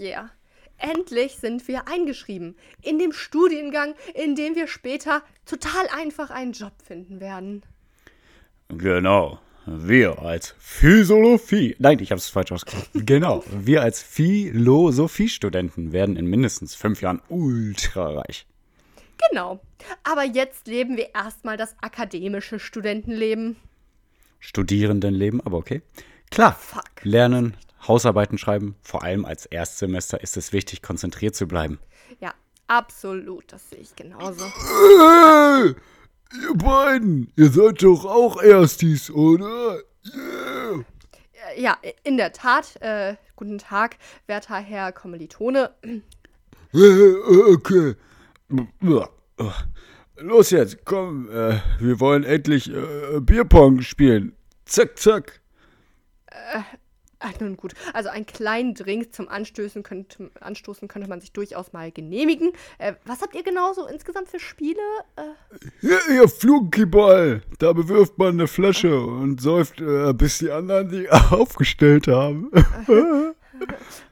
Yeah. Endlich sind wir eingeschrieben in dem Studiengang, in dem wir später total einfach einen Job finden werden. Genau. Wir als Physiologie. Nein, ich habe es falsch ausgesprochen. genau. Wir als Philosophiestudenten werden in mindestens fünf Jahren ultrareich. Genau. Aber jetzt leben wir erstmal das akademische Studentenleben. Studierendenleben, aber okay. Klar. Fuck. Lernen, Hausarbeiten schreiben. Vor allem als Erstsemester ist es wichtig, konzentriert zu bleiben. Ja, absolut. Das sehe ich genauso. Hey, ihr beiden, ihr seid doch auch Erstis, oder? Yeah. Äh, Ja, in der Tat. Äh, guten Tag, werter Herr Kommilitone. Äh, äh, okay. Los jetzt, komm, äh, wir wollen endlich äh, Bierpong spielen. Zack, zack. Ach, nun gut. Also einen kleinen Drink zum Anstößen könnte, Anstoßen könnte man sich durchaus mal genehmigen. Äh, was habt ihr genau so insgesamt für Spiele? Äh, Hier, ihr Flunkyball. Da bewirft man eine Flasche und säuft, äh, bis die anderen die aufgestellt haben.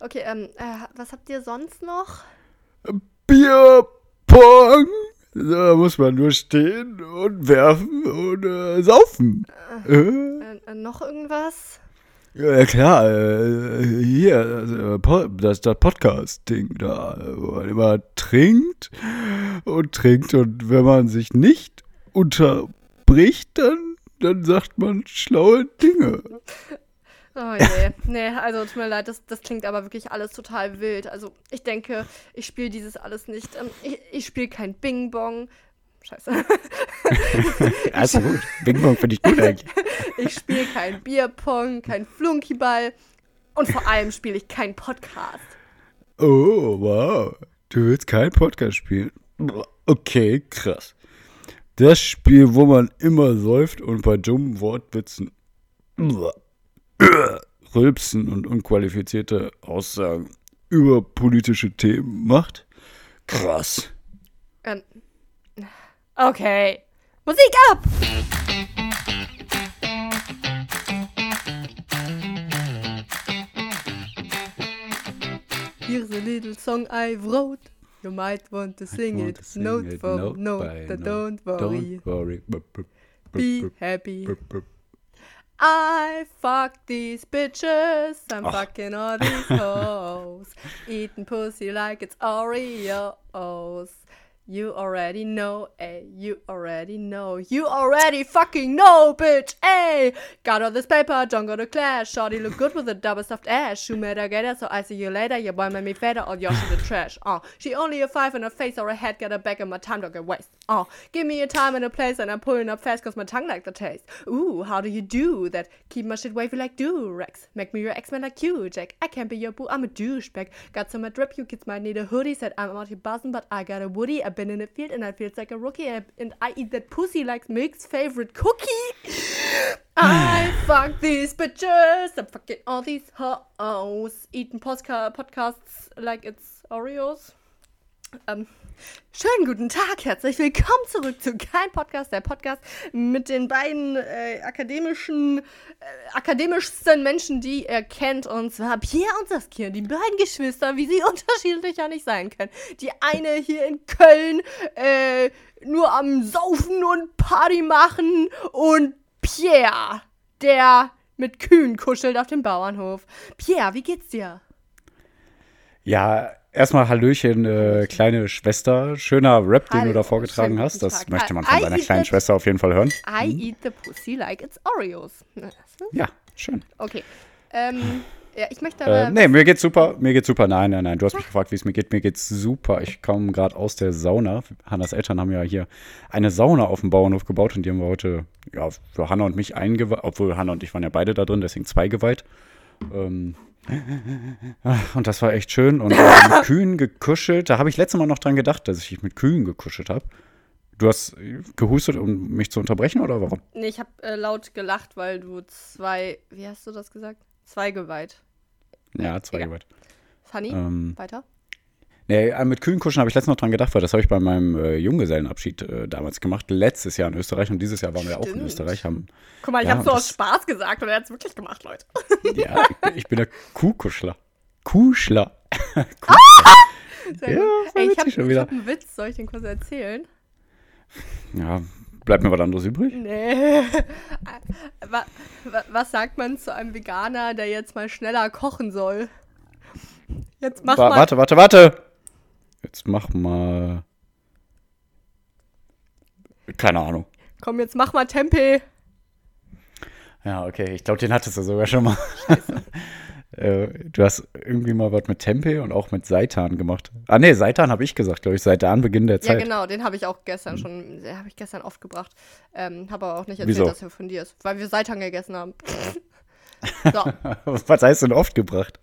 okay, ähm, äh, was habt ihr sonst noch? Bierpong. Da muss man nur stehen und werfen und äh, saufen. Äh? Äh, äh, noch irgendwas? Ja, klar, äh, hier, das, äh, das, das Podcast-Ding da, wo man immer trinkt und trinkt und wenn man sich nicht unterbricht, dann, dann sagt man schlaue Dinge. Oh je. nee, also tut mir leid, das, das klingt aber wirklich alles total wild. Also ich denke, ich spiele dieses alles nicht. Ähm, ich ich spiele kein Bing-Bong. Scheiße. Also gut. Bing Bong finde ich gut eigentlich. Ich spiele kein Bierpong, kein Flunkyball. Und vor allem spiele ich keinen Podcast. Oh, wow. Du willst keinen Podcast spielen? Okay, krass. Das Spiel, wo man immer säuft und bei dummen Wortwitzen Rülpsen und unqualifizierte Aussagen über politische Themen macht? Krass. Ähm, okay. Musik ab! Here's a little song I wrote. You might want to sing Want it to sing note it for note note, but note. don't worry. Don't worry. Be happy. I fuck these bitches. I'm Ach. fucking all these hoes. Eating pussy like it's Oreos. You already know, eh? You already know. You already fucking know, bitch, eh? Got all this paper, don't go to class. Shorty look good with a double stuffed ass. Shoe made her get it, so I see you later. Your boy made me fader, all your shit the trash. Oh, she only a five in her face or a head, get her back and my time don't get waste. Oh, give me a time and a place and I'm pulling up fast cause my tongue like the taste. Ooh, how do you do that? Keep my shit wavy like do, Rex. Make me your X-Men like you, Jack. I can't be your boo, I'm a douchebag. Got some drip, you kids might need a hoodie. Said I'm out here buzzing, but I got a woody. I've been in the field and I feels like a rookie. And and I eat that pussy like Mick's favorite cookie. I fuck these bitches. I'm fucking all these hoes. Eating postka podcasts like it's Oreos. Ähm, schönen guten Tag, herzlich willkommen zurück zu Kein Podcast, der Podcast mit den beiden äh, akademischen, äh, akademischsten Menschen, die ihr kennt, und zwar Pierre und Saskia, die beiden Geschwister, wie sie unterschiedlicher nicht sein können. Die eine hier in Köln äh, nur am Saufen und Party machen und Pierre, der mit Kühen kuschelt auf dem Bauernhof. Pierre, wie geht's dir? Ja, erstmal Hallöchen, äh, kleine Schwester. Schöner Rap, den Hallo, du da vorgetragen hast. Das Tag. möchte man von I seiner kleinen it. Schwester auf jeden Fall hören. I eat the pussy like it's Oreos. Ja, schön. Okay. Ähm, ja, ich möchte Äh, aber. nee, mir geht's super. Mir geht's super. Nein, nein, nein. Du hast mich gefragt, wie es mir geht. Mir geht's super. Ich komme gerade aus der Sauna. Hannas Eltern haben ja hier eine Sauna auf dem Bauernhof gebaut und die haben wir heute, ja, für Hanna und mich eingeweiht. Obwohl Hanna und ich waren ja beide da drin, deswegen zwei geweiht. Ähm, und das war echt schön. Und äh, mit Kühen gekuschelt. Da habe ich letztes Mal noch dran gedacht, dass ich mit Kühen gekuschelt habe. Du hast äh, gehustet, um mich zu unterbrechen, oder warum? Nee, ich habe äh, laut gelacht, weil du zwei. Wie hast du das gesagt? Zwei geweiht. Ja, zwei egal. geweiht. Funny? Ähm, Weiter? Nee, äh, mit Kühenkuschen habe ich letztens noch dran gedacht, weil das habe ich bei meinem äh, Junggesellenabschied äh, damals gemacht. Letztes Jahr in Österreich und dieses Jahr waren wir auch in Stimmt. Österreich. Haben, Guck mal, ich ja, hab's so aus Spaß gesagt und er hat's wirklich gemacht, Leute. ja, ich bin, ich bin der Kuhkuschler. Kuschler. Sehr Ja, Ey, ich habe hab einen Witz, soll ich den kurz erzählen? Ja, bleibt mir was anderes übrig? Nee. wa, was sagt man zu einem Veganer, der jetzt mal schneller kochen soll? Jetzt mach Wa mal. warte, warte, warte. Jetzt mach mal. Keine Ahnung. Komm, jetzt mach mal Tempeh. Ja, okay. Ich glaube, den hattest du sogar schon mal. Äh, du hast irgendwie mal was mit Tempeh und auch mit Seitan gemacht. Ah, nee, Seitan habe ich gesagt, glaube ich. Seitan Beginn der Ja, Zeit. genau, den habe ich auch gestern schon, den habe ich gestern oft gebracht. Ähm, habe aber auch nicht erzählt, Wieso? dass er von dir ist, weil wir Seitan gegessen haben. so, Was heißt denn oft gebracht?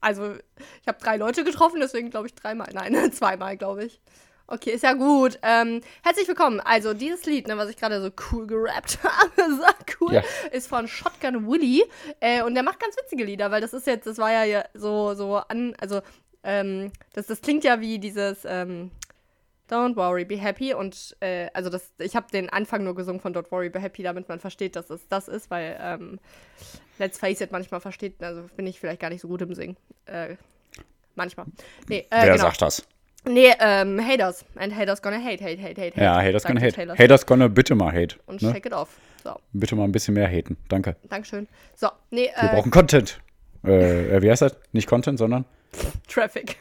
Also ich habe drei Leute getroffen, deswegen glaube ich dreimal, nein, zweimal glaube ich. Okay, ist ja gut. Ähm, herzlich willkommen. Also dieses Lied, ne, was ich gerade so cool gerappt habe, so cool, Ja. ist von Shotgun Willy. Äh, und der macht ganz witzige Lieder, weil das ist jetzt, das war ja so, so an, also ähm, das, das klingt ja wie dieses ähm, Don't worry, be happy. Und äh, also das, ich habe den Anfang nur gesungen von Don't worry, be happy, damit man versteht, dass es das ist, weil ähm, let's face it, manchmal versteht, also bin ich vielleicht gar nicht so gut im Singen. Äh, manchmal. Nee, äh, Wer genau. sagt das? Nee, ähm, Haters. And haters gonna hate, hate, hate, hate. Ja, Haters gonna hate. Taylor Haters gonna bitte mal hate. Und Ne? shake it off. So, Bitte mal ein bisschen mehr haten. Danke. Dankeschön. So, nee, Wir äh, brauchen Content. Äh, äh, wie heißt das? Nicht Content, sondern Traffic.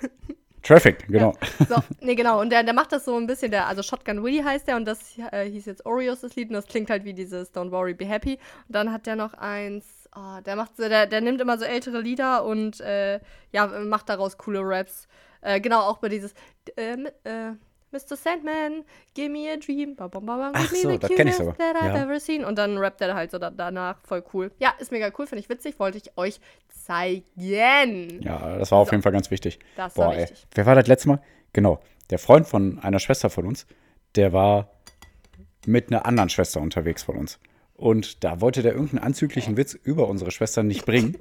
Traffic, genau. So, nee, genau. Und der, der macht das so ein bisschen, der, also Shotgun Willy heißt der und das äh, hieß jetzt Oreos, das Lied, und das klingt halt wie dieses Don't Worry, Be Happy. Und dann hat der noch eins, oh, der macht so, der, der nimmt immer so ältere Lieder und äh, ja, macht daraus coole Raps. Äh, genau, auch bei dieses äh, mi- äh, Mr. Sandman, give me a dream, ba, bam, bam, Ach give me so, the das kenn ich sogar. that I've Ja. ever seen. Und dann rappt er halt so da, danach, voll cool. Ja, ist mega cool, finde ich witzig, wollte ich euch zeigen. Ja, das war auf jeden Fall ganz wichtig. Das war Boah, ey. wichtig. Wer war das letzte Mal? Genau. Der Freund von einer Schwester von uns, der war mit einer anderen Schwester unterwegs von uns. Und da wollte der irgendeinen anzüglichen Witz über unsere Schwester nicht bringen.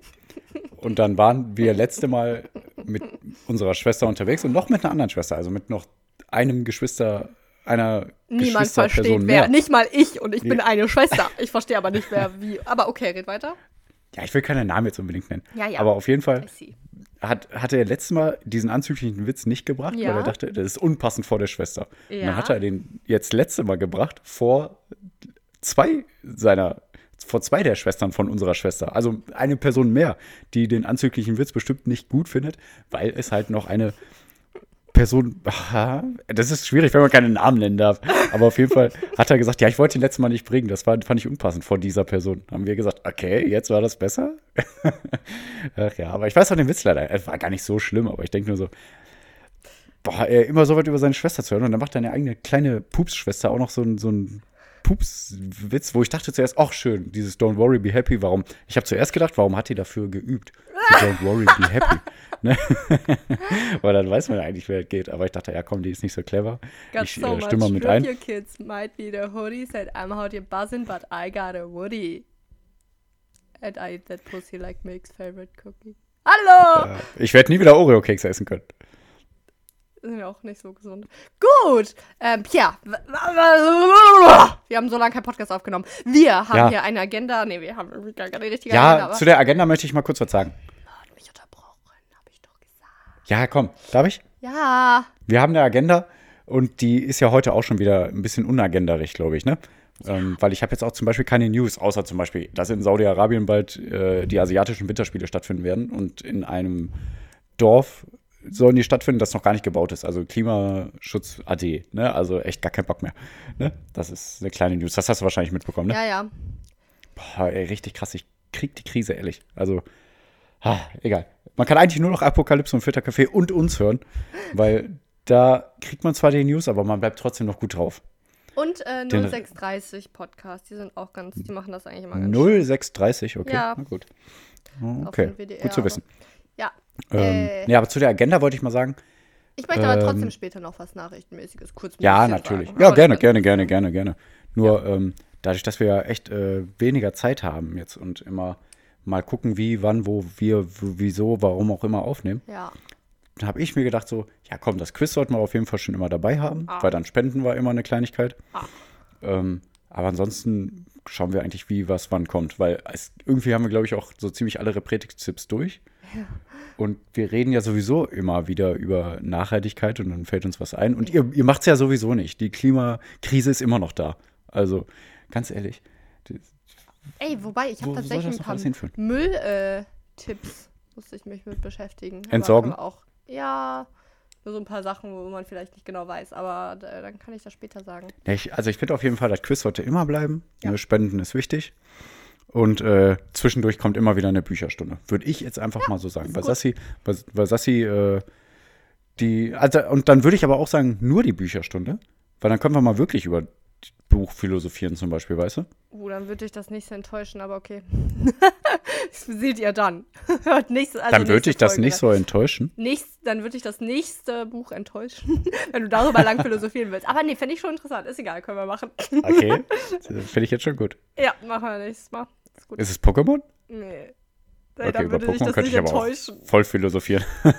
Und dann waren wir letzte Mal mit unserer Schwester unterwegs und noch mit einer anderen Schwester, also mit noch einem Geschwister, einer Niemand versteht wer. mehr. Nicht mal ich und ich bin Ja. eine Schwester. Ich verstehe aber nicht, wer wie. Aber okay, red weiter. Ja, ich will keine Namen jetzt unbedingt nennen. Ja, ja. Aber auf jeden Fall hat, hatte er letztes Mal diesen anzüglichen Witz nicht gebracht, Ja. weil er dachte, das ist unpassend vor der Schwester. Und Ja. dann hat er den jetzt letzte Mal gebracht vor zwei seiner, vor zwei der Schwestern von unserer Schwester. Also eine Person mehr, die den anzüglichen Witz bestimmt nicht gut findet, weil es halt noch eine Person, das ist schwierig, wenn man keine Namen nennen darf. Aber auf jeden Fall hat er gesagt, ja, ich wollte ihn letztes Mal nicht bringen. Das war, fand ich unpassend vor dieser Person. Haben wir gesagt, okay, jetzt war das besser? Ach ja, aber ich weiß auch den Witz leider. Es war gar nicht so schlimm, aber ich denke nur so, boah, ey, immer so weit über seine Schwester zu hören. Und dann macht deine eigene kleine Pupsschwester auch noch so ein, so ein Pupswitz, wo ich dachte zuerst, ach schön, dieses Don't worry, be happy, warum? Ich habe zuerst gedacht, warum hat die dafür geübt? Don't worry, be happy. ne? Weil dann weiß man eigentlich, wer es geht. Aber ich dachte, ja komm, die ist nicht so clever. Got ich so äh, stimme mal mit ein. Your kids might be the hoodie. Said I'm out here buzzing, but I got a woody. And I eat that pussy like Mick's favorite cookie. Hallo! Äh, Ich werde nie wieder Oreo-Kekse essen können. Sind ja auch nicht so gesund. Gut, ähm, w- Wir haben so lange keinen Podcast aufgenommen. Wir haben Ja. hier eine Agenda. Nee, wir haben irgendwie gar keine richtige Agenda. Ja, zu der Agenda möchte ich mal kurz was sagen. hat mich unterbrochen, habe ich doch gesagt. Ja, komm, darf ich? Ja. Wir haben eine Agenda und die ist ja heute auch schon wieder ein bisschen unagendarig, glaube ich, ne? Ähm, weil ich habe jetzt auch zum Beispiel keine News, außer zum Beispiel, dass in Saudi-Arabien bald äh, die asiatischen Winterspiele stattfinden werden und in einem Dorf sollen die stattfinden, das noch gar nicht gebaut ist. Also Klimaschutz AD, ne? Also echt gar kein Bock mehr. Ne? Das ist eine kleine News. Das hast du wahrscheinlich mitbekommen, ne? Ja, ja. Boah, ey, richtig krass. Ich krieg die Krise, ehrlich. Also, ah, egal. Man kann eigentlich nur noch Apokalypse und Filterkaffee und uns hören, weil da kriegt man zwar die News, aber man bleibt trotzdem noch gut drauf. Und äh, Den- 0630 Podcast, die sind auch ganz, die machen das eigentlich immer ganz 0630, okay. Ja. Na gut. Okay, gut zu wissen. Ja. Ähm, Äh, nee, aber zu der Agenda wollte ich mal sagen, Ich möchte aber ähm, trotzdem später noch was Nachrichtenmäßiges kurz ja, natürlich. sagen. Ja, Aber gerne, gerne, gerne, gerne, gerne. Nur ähm, dadurch, dass wir ja echt äh, weniger Zeit haben jetzt und immer mal gucken, wie, wann, wo wir, wieso, warum auch immer aufnehmen, Ja. dann habe ich mir gedacht so, ja komm, das Quiz sollten wir auf jeden Fall schon immer dabei haben, Ah. weil dann spenden wir immer eine Kleinigkeit. Ah. Ähm, aber ansonsten schauen wir eigentlich, wie was wann kommt, weil es, irgendwie haben wir, glaube ich, auch so ziemlich alle Repretik-Tipps durch. Und wir reden ja sowieso immer wieder über Nachhaltigkeit und dann fällt uns was ein. Und ihr, ihr macht es ja sowieso nicht. Die Klimakrise ist immer noch da. Also, ganz ehrlich. Ey, wobei, ich habe tatsächlich ein paar? Müll-Tipps, musste ich mich mit beschäftigen. Entsorgen? Auch, ja, nur so ein paar Sachen, wo man vielleicht nicht genau weiß, aber äh, dann kann ich das später sagen. Ich, also ich finde auf jeden Fall, das Quiz sollte immer bleiben. Ja. Spenden ist wichtig. Und äh, zwischendurch kommt immer wieder eine Bücherstunde. Würde ich jetzt einfach mal so sagen. Weil. Sassi, weil, weil Sassi, äh, die, also, und dann würde ich aber auch sagen, nur die Bücherstunde. Weil dann können wir mal wirklich über Buch philosophieren zum Beispiel, weißt du? Uh, dann würde ich das nicht so enttäuschen, aber okay. das seht ihr dann. Hört nächstes, also dann würde ich das Folge nicht so enttäuschen. Nächst, dann würde ich das nächste Buch enttäuschen, wenn du darüber lang philosophieren willst. Aber nee, fände ich schon interessant. Ist egal, können wir machen. Okay. Finde ich jetzt schon gut. ja, machen wir nächstes Mal. Ist gut. Ist es Pokémon? nee. Nee, Okay, über Pokémon könnte ich aber auch voll philosophieren.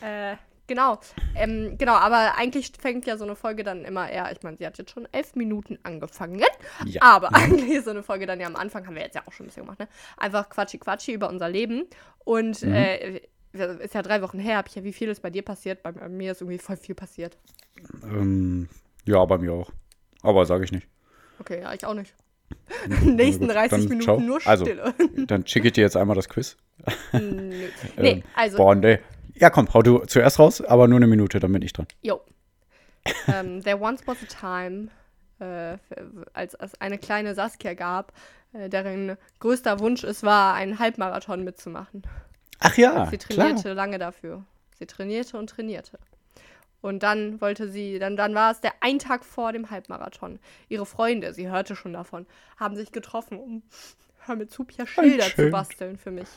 Äh, genau. Ähm, genau, aber eigentlich fängt ja so eine Folge dann immer eher, ich meine, sie hat jetzt schon elf Minuten angefangen. Ja. Aber eigentlich ist so eine Folge dann ja am Anfang, haben wir jetzt ja auch schon ein bisschen gemacht, ne? Einfach Quatschi Quatschi über unser Leben. Und Mhm. äh, ist ja drei Wochen her, hab ich ja, wie viel ist bei dir passiert? Bei mir ist irgendwie voll viel passiert. Ähm, ja, bei mir auch. Aber sage ich nicht. Okay, ja, ich auch nicht. Nächsten gut, 30 dann Minuten ciao. nur Also, Stille. Dann schicke ich dir jetzt einmal das Quiz. Nö. nee, Ähm, also, Boah, nee. Ja, komm, hau du zuerst raus, aber nur eine Minute, dann bin ich dran. Jo. ähm, there once was a time, äh, als es eine kleine Saskia gab, äh, deren größter Wunsch es war, einen Halbmarathon mitzumachen. Ach ja, Sie klar. trainierte lange dafür. Sie trainierte und trainierte. Und dann wollte sie, dann, dann war es der ein Tag vor dem Halbmarathon. Ihre Freunde, sie hörte schon davon, haben sich getroffen, um, hör mir zu, Pia, Schilder zu basteln für mich.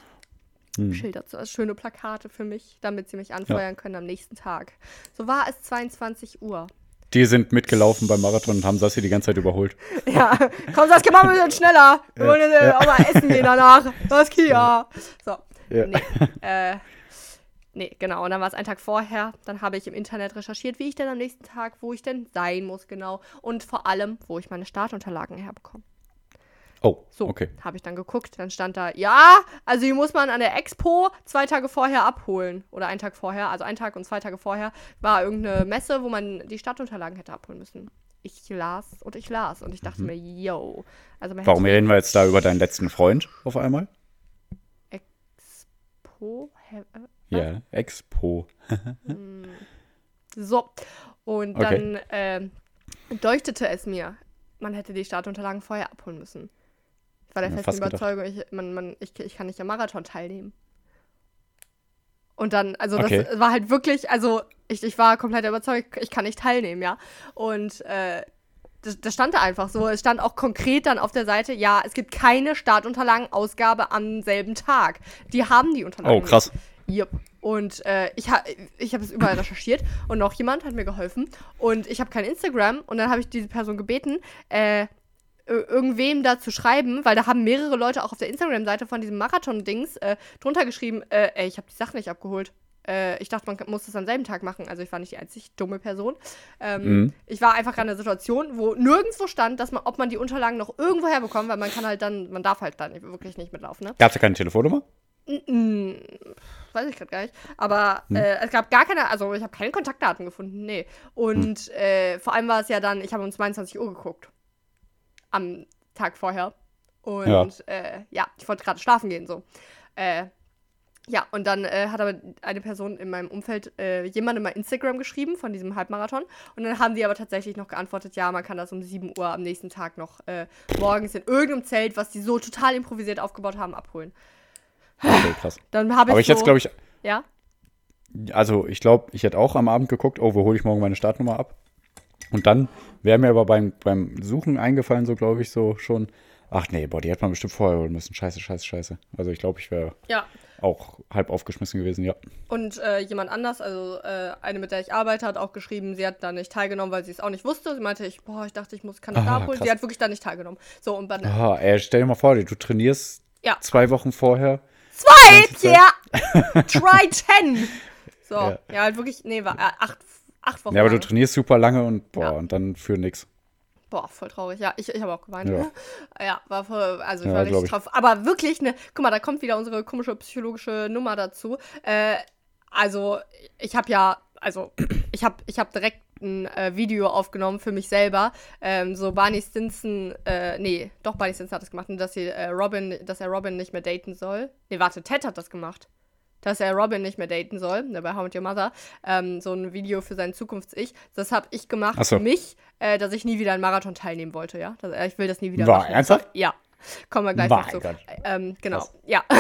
Hm. Schilder, zu, also schöne Plakate für mich, damit sie mich anfeuern können am nächsten Tag. So war es 22 Uhr. Die sind mitgelaufen beim Marathon und haben Sassi die ganze Zeit überholt. Ja, komm, Saskia, mach mal ein bisschen schneller. Wir wollen jetzt äh, auch mal essen gehen danach. Saskia. So, Ja. nee. Äh, nee, genau. Und dann war es ein Tag vorher. Dann habe ich im Internet recherchiert, wie ich denn am nächsten Tag, wo ich denn sein muss, genau. Und vor allem, wo ich meine Startunterlagen herbekomme. Oh, So, okay. habe ich dann geguckt. Dann stand da, ja, also die muss man an der Expo zwei Tage vorher abholen. Oder einen Tag vorher, also einen Tag und zwei Tage vorher war irgendeine Messe, wo man die Startunterlagen hätte abholen müssen. Ich las und ich las und ich dachte mir, yo. Also Mhm. Warum reden wir jetzt da über deinen letzten Freund auf einmal? Expo. Äh, Ja, Expo. So. Und Okay. dann ähm, leuchtete es mir, man hätte die Startunterlagen vorher abholen müssen. Ich war der Ja, festen. Überzeugung, ich, man, man, ich, ich kann nicht am Marathon teilnehmen. Und dann, also das Okay. war halt wirklich, also ich, ich war komplett überzeugt, ich kann nicht teilnehmen, ja. Und äh, das, das stand da einfach so. Es stand auch konkret dann auf der Seite, ja, es gibt keine Startunterlagen-Ausgabe am selben Tag. Die haben die Unterlagen. Oh, krass. Nicht. Yep. Und äh, ich, ha ich habe es überall recherchiert und noch jemand hat mir geholfen. Und ich habe kein Instagram und dann habe ich diese Person gebeten, äh, ir- irgendwem da zu schreiben, weil da haben mehrere Leute auch auf der Instagram-Seite von diesem Marathon-Dings äh, drunter geschrieben, äh, ey, ich habe die Sachen nicht abgeholt. Äh, ich dachte, man muss das am selben Tag machen. Also ich war nicht die einzig dumme Person. Ähm, Mhm. Ich war einfach an einer Situation, wo nirgendwo stand, dass man, ob man die Unterlagen noch irgendwo herbekommt, weil man kann halt dann, man darf halt dann wirklich nicht mitlaufen, ne? Gab es da keine Telefonnummer? Mm, Weiß ich gerade gar nicht. Aber Hm. äh, es gab gar keine, also ich habe keine Kontaktdaten gefunden, nee. Und Hm. äh, vor allem war es ja dann, ich habe um 22 Uhr geguckt. Am Tag vorher. Und Ja. äh, ja, ich wollte gerade schlafen gehen, so. Äh, ja, und dann äh, hat aber eine Person in meinem Umfeld äh, jemandem mal Instagram geschrieben von diesem Halbmarathon. Und dann haben die aber tatsächlich noch geantwortet, ja, man kann das um 7 Uhr am nächsten Tag noch morgens in irgendeinem Zelt, was die so total improvisiert aufgebaut haben, abholen. Okay, krass. Dann habe ich Aber ich so, jetzt, glaube ich, Ja? also ich glaube, ich hätte auch am Abend geguckt, oh, wo hole ich morgen meine Startnummer ab? Und dann wäre mir aber beim, beim Suchen eingefallen, so glaube ich, so schon, ach nee, boah, die hätte man bestimmt vorher holen müssen. Scheiße, scheiße, scheiße. Also ich glaube, ich wäre Ja. auch halb aufgeschmissen gewesen, ja. Und äh, jemand anders, also äh, eine, mit der ich arbeite, hat auch geschrieben, sie hat da nicht teilgenommen, weil sie es auch nicht wusste. Sie meinte, ich, boah, ich dachte, ich muss, kann das Ah, abholen. krass. Sie hat wirklich da nicht teilgenommen. So, und dann. Ah, ey, stell dir mal vor, du trainierst Ja. zwei Wochen vorher. Zwei. Pierre! Try ten! So, ja, Ja. halt wirklich, nee, war äh, acht, acht Wochen. Ja, aber du lang. trainierst super lange und boah, Ja. und dann für nix. Boah, voll traurig. Ja, ich, ich habe auch geweint. Ja. Ja, war voll, also ich Ja, war richtig ich. drauf. Aber wirklich, ne, guck mal, da kommt wieder unsere komische psychologische Nummer dazu. Äh, also, ich habe ja, also, ich habe ich hab direkt ein äh, Video aufgenommen für mich selber. Ähm, so Barney Stinson, äh, nee, doch Barney Stinson hat das gemacht, dass sie äh, Robin, dass er Robin nicht mehr daten soll. Nee, warte, Ted hat das gemacht. Dass er Robin nicht mehr daten soll, ne, bei How Met Your Mother. Ähm, so ein Video für sein Zukunfts-Ich. Das habe ich gemacht Ach so. für mich, äh, dass ich nie wieder an Marathon teilnehmen wollte, ja. Das, äh, ich will das nie wieder War machen. ernsthaft? Ja. Kommen wir gleich Mein noch zu. Gott. Ähm, genau, ja.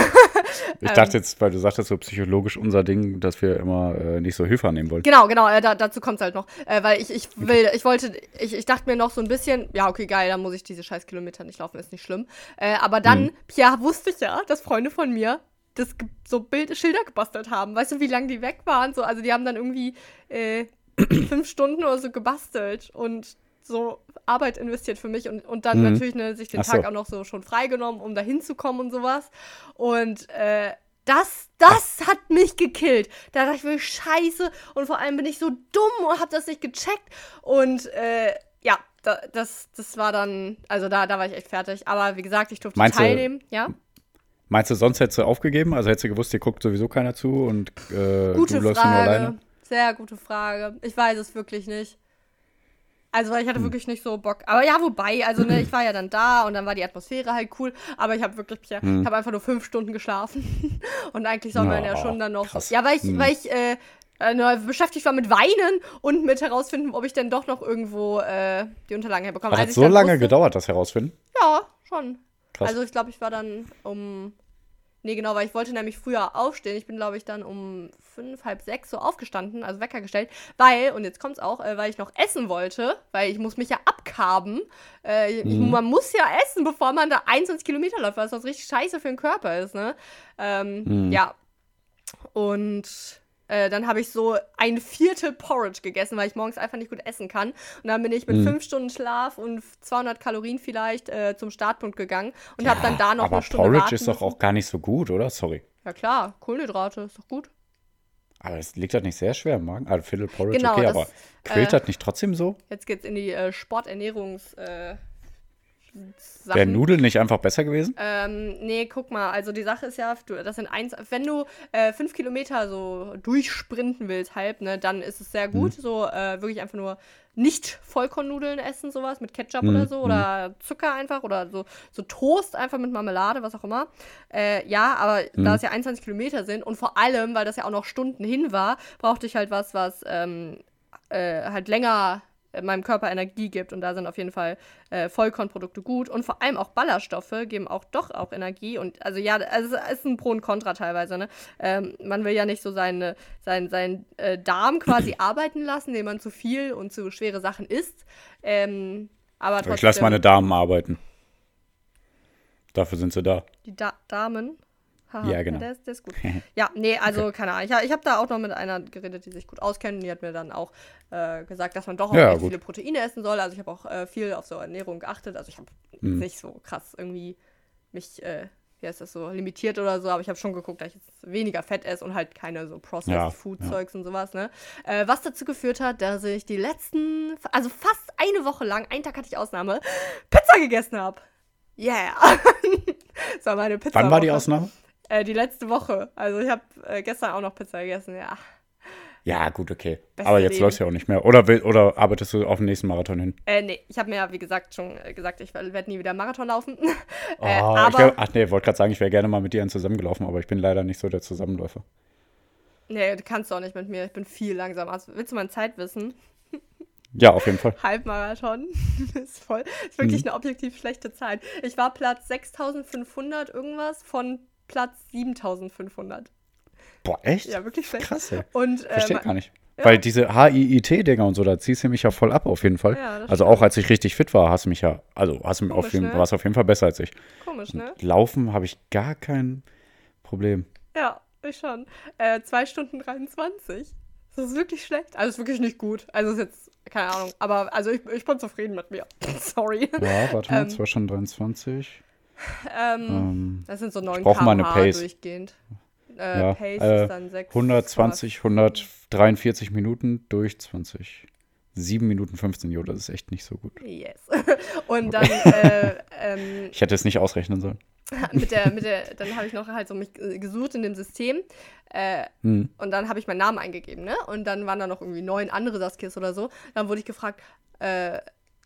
Ich Ähm. dachte jetzt, weil du sagtest so psychologisch unser Ding, dass wir immer äh, nicht so Hilfe annehmen wollten. Genau, genau, äh, da, dazu kommt es halt noch. Äh, weil ich, ich will, ich wollte, ich, ich dachte mir noch so ein bisschen, ja, okay, geil, dann muss ich diese scheiß Kilometer nicht laufen, ist nicht schlimm. Äh, aber dann, Mhm. Pia, wusste ich ja, dass Freunde von mir das so Bild Schilder gebastelt haben. Weißt du, wie lange die weg waren? So, also die haben dann irgendwie äh, fünf Stunden oder so gebastelt und so Arbeit investiert für mich und, und dann Mhm. natürlich ne, sich den so. Tag auch noch so schon freigenommen, um da hinzukommen und sowas. Und äh, das, das hat mich gekillt. Da dachte ich mir, scheiße. Und vor allem bin ich so dumm und hab das nicht gecheckt. Und äh, ja, da, das, das war dann, also da, da war ich echt fertig. Aber wie gesagt, ich durfte Meinst du- teilnehmen. Ja, Meinst du, sonst hättest du aufgegeben? Also hättest du gewusst, hier guckt sowieso keiner zu und äh, gute du läufst nur Frage. alleine? Sehr gute Frage. Ich weiß es wirklich nicht. Also, weil ich hatte Hm. wirklich nicht so Bock. Aber ja, wobei, also ne, ich war ja dann da und dann war die Atmosphäre halt cool. Aber ich habe wirklich, ja, Hm. ich habe einfach nur fünf Stunden geschlafen. und eigentlich soll man ja Oh, schon dann noch. krass. Ja, weil ich, Hm. weil ich äh, äh, beschäftigt war mit Weinen und mit herausfinden, ob ich denn doch noch irgendwo äh, die Unterlagen herbekomme. Hat Als das ich so lange wusste- gedauert, das herausfinden? Ja, schon. Krass. Also ich glaube, ich war dann um. Nee, genau, weil ich wollte nämlich früher aufstehen. Ich bin, glaube ich, dann um fünf, halb sechs so aufgestanden, also Wecker gestellt, weil, und jetzt kommt's auch, äh, weil ich noch essen wollte, weil ich muss mich ja abkarben. Äh, ich, Mhm. man muss ja essen, bevor man da 21 Kilometer läuft, was das richtig scheiße für den Körper ist, ne? Ähm, Mhm. Ja. Und äh, dann habe ich so ein Viertel Porridge gegessen, weil ich morgens einfach nicht gut essen kann. Und dann bin ich mit Mhm. fünf Stunden Schlaf und 200 Kalorien vielleicht äh, zum Startpunkt gegangen und habe dann da noch Aber eine Stunde Porridge warten ist doch auch gar nicht so gut, oder? Sorry. Ja klar, Kohlenhydrate, ist doch gut. Aber es liegt das nicht sehr schwer im Magen? Also Viertel Porridge, Genau, okay, das, aber quält äh, das nicht trotzdem so? Jetzt geht's in die äh, Sporternährungs... Äh, Sachen. Nudeln nicht einfach besser gewesen? Ähm, nee, guck mal, also die Sache ist ja, das sind eins, wenn du äh, fünf Kilometer so durchsprinten willst, halb, ne, dann ist es sehr Mhm. gut, so äh, wirklich einfach nur nicht Vollkornnudeln essen, sowas mit Ketchup Mhm, oder so, oder Zucker einfach, oder so, so Toast einfach mit Marmelade, was auch immer. Äh, ja, aber Mhm. da es ja 21 Kilometer sind und vor allem, weil das ja auch noch Stunden hin war, brauchte ich halt was, was ähm, äh, halt länger meinem Körper Energie gibt und da sind auf jeden Fall äh, Vollkornprodukte gut und vor allem auch Ballaststoffe geben auch doch auch Energie und also ja, also es ist ein Pro und Contra teilweise, ne? Ähm, man will ja nicht so seine, sein, sein äh, Darm quasi arbeiten lassen, indem man zu viel und zu schwere Sachen isst. Ähm, aber trotzdem, Ich lasse meine Damen arbeiten. Dafür sind sie da. die da Damen. Haha, Ja, genau. der, ist, der ist gut. Ja, nee, also keine Ahnung. Ich, ich habe da auch noch mit einer geredet, die sich gut auskennt. Die hat mir dann auch äh, gesagt, dass man doch auch Ja, viele Proteine essen soll. Also ich habe auch äh, viel auf so Ernährung geachtet. Also ich habe Mhm. nicht so krass irgendwie mich, äh, wie heißt das so, limitiert oder so. Aber ich habe schon geguckt, dass ich jetzt weniger Fett esse und halt keine so Processed Ja, Food ja. Zeugs und sowas, ne? Äh, was dazu geführt hat, dass ich die letzten, also fast eine Woche lang, einen Tag hatte ich Ausnahme, Pizza gegessen habe. Yeah. das war meine Pizza. Wann war die Ausnahme? Äh, die letzte Woche. Also ich habe äh, gestern auch noch Pizza gegessen, ja. Ja, gut, okay. Beste Aber jetzt läuft ja auch nicht mehr. Oder, will, oder arbeitest du auf den nächsten Marathon hin? Äh, nee, ich habe mir ja, wie gesagt, schon äh, gesagt, ich werde nie wieder Marathon laufen. Oh, äh, ich aber, wär, ach nee, wollte gerade sagen, ich wäre gerne mal mit dir einen zusammengelaufen, aber ich bin leider nicht so der Zusammenläufer. nee, du kannst doch nicht mit mir. Ich bin viel langsamer. Also, willst du meine Zeit wissen? Ja, auf jeden Fall. Halbmarathon. ist voll. Ist wirklich Mhm. eine objektiv schlechte Zeit. Ich war Platz 6500 irgendwas von Platz 7500. Boah, echt? Ja, wirklich schlecht. Krass, ey. Und Verstehe ähm, gar nicht. ja. Weil diese HIIT-Dinger und so, da ziehst du mich ja voll ab, auf jeden Fall. Ja, also auch als ich richtig fit war, hast du mich ja, also hast du mir auf Komisch, jeden, ne? warst auf jeden Fall besser als ich. komisch, ne? Laufen habe ich gar kein Problem. Ja, ich schon. Äh, 2 Stunden 23. Das ist wirklich schlecht. Also ist wirklich nicht gut. Also ist jetzt, keine Ahnung. Aber also ich, ich bin zufrieden mit mir. Sorry. Ja, warte mal, Ähm. 2 Stunden 23. Ähm, Ähm, das sind so 9 brauch mal eine km/h durchgehend. Äh, Ja, Pace äh, ist dann 6. 120, 143 Minuten durch 20. 7 Minuten 15, jo, das ist echt nicht so gut. Yes. Und dann äh, ähm, Ich hätte es nicht ausrechnen sollen. mit der, mit der, dann habe ich noch halt so mich äh, gesucht in dem System. Äh, Hm. Und dann habe ich meinen Namen eingegeben, ne? Und dann waren da noch irgendwie neun andere Saskias oder so. Dann wurde ich gefragt, äh,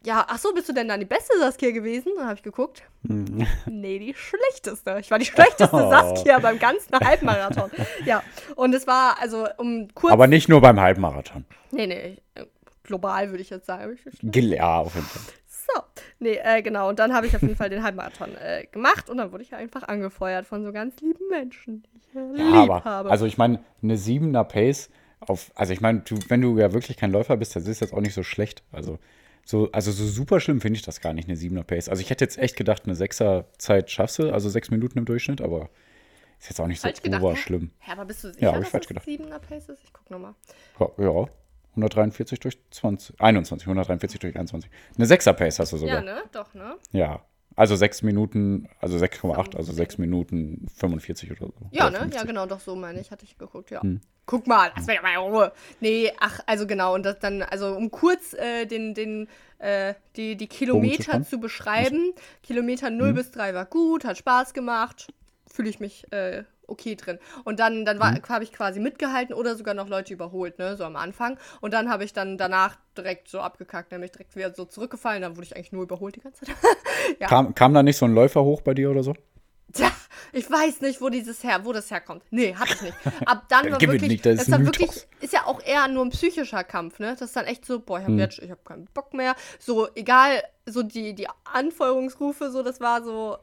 ja, ach so, bist du denn dann die beste Saskia gewesen? Dann habe ich geguckt. Hm. Nee, die schlechteste. Ich war die schlechteste Oh. Saskia beim ganzen Halbmarathon. Ja, und es war, also um kurz. Aber nicht nur beim Halbmarathon. Nee, nee, global würde ich jetzt sagen. Ja, auf jeden Fall. So, nee, äh, genau. Und dann habe ich auf jeden Fall den Halbmarathon äh, gemacht und dann wurde ich einfach angefeuert von so ganz lieben Menschen, die ich äh, Ja, lieb aber, habe. also ich meine, eine 7er Pace auf, also ich meine, wenn du ja wirklich kein Läufer bist, das ist jetzt auch nicht so schlecht. Also so, also so super schlimm finde ich das gar nicht, eine 7er Pace. Also ich hätte jetzt echt gedacht, eine 6er Zeit schaffst du, also 6 Minuten im Durchschnitt, aber ist jetzt auch nicht so falsch gedacht. hä? schlimm. Hä, aber bist du sicher, Ja, hab ich dass falsch es gedacht. 7er Pace ist? Ich guck nochmal. Ja, ja, 143 durch 20, 21, 143 durch 21. Eine 6er Pace hast du sogar. Ja, ne? Doch, ne? Ja. Also 6 Minuten, also 6,8, also 6 Minuten 45 oder so. Ja, Oder ne? 50. Ja, genau, doch so meine ich, hatte ich geguckt, ja. Hm. Guck mal, lass mich mal in Ruhe. Nee, ach, also genau, und das dann, also um kurz äh, den, den, äh, die, die Kilometer zu beschreiben. Kilometer 0 Hm. bis 3 war gut, hat Spaß gemacht, fühle ich mich äh, okay drin. Und dann, dann Hm. habe ich quasi mitgehalten oder sogar noch Leute überholt, ne, so am Anfang. Und dann habe ich dann danach direkt so abgekackt, nämlich direkt wieder so zurückgefallen, dann wurde ich eigentlich nur überholt die ganze Zeit. ja. Kam, kam da nicht so ein Läufer hoch bei dir oder so? Tja, ich weiß nicht, wo dieses her, wo das herkommt. Nee, hatte ich nicht. Ab dann war wirklich, nicht, das das ist ein wirklich, ist ja auch eher nur ein psychischer Kampf, ne? Das ist dann echt so, boah, ich Hm. habe jetzt, ich habe keinen Bock mehr. So, egal, so die, die Anfeuerungsrufe, so, das war so,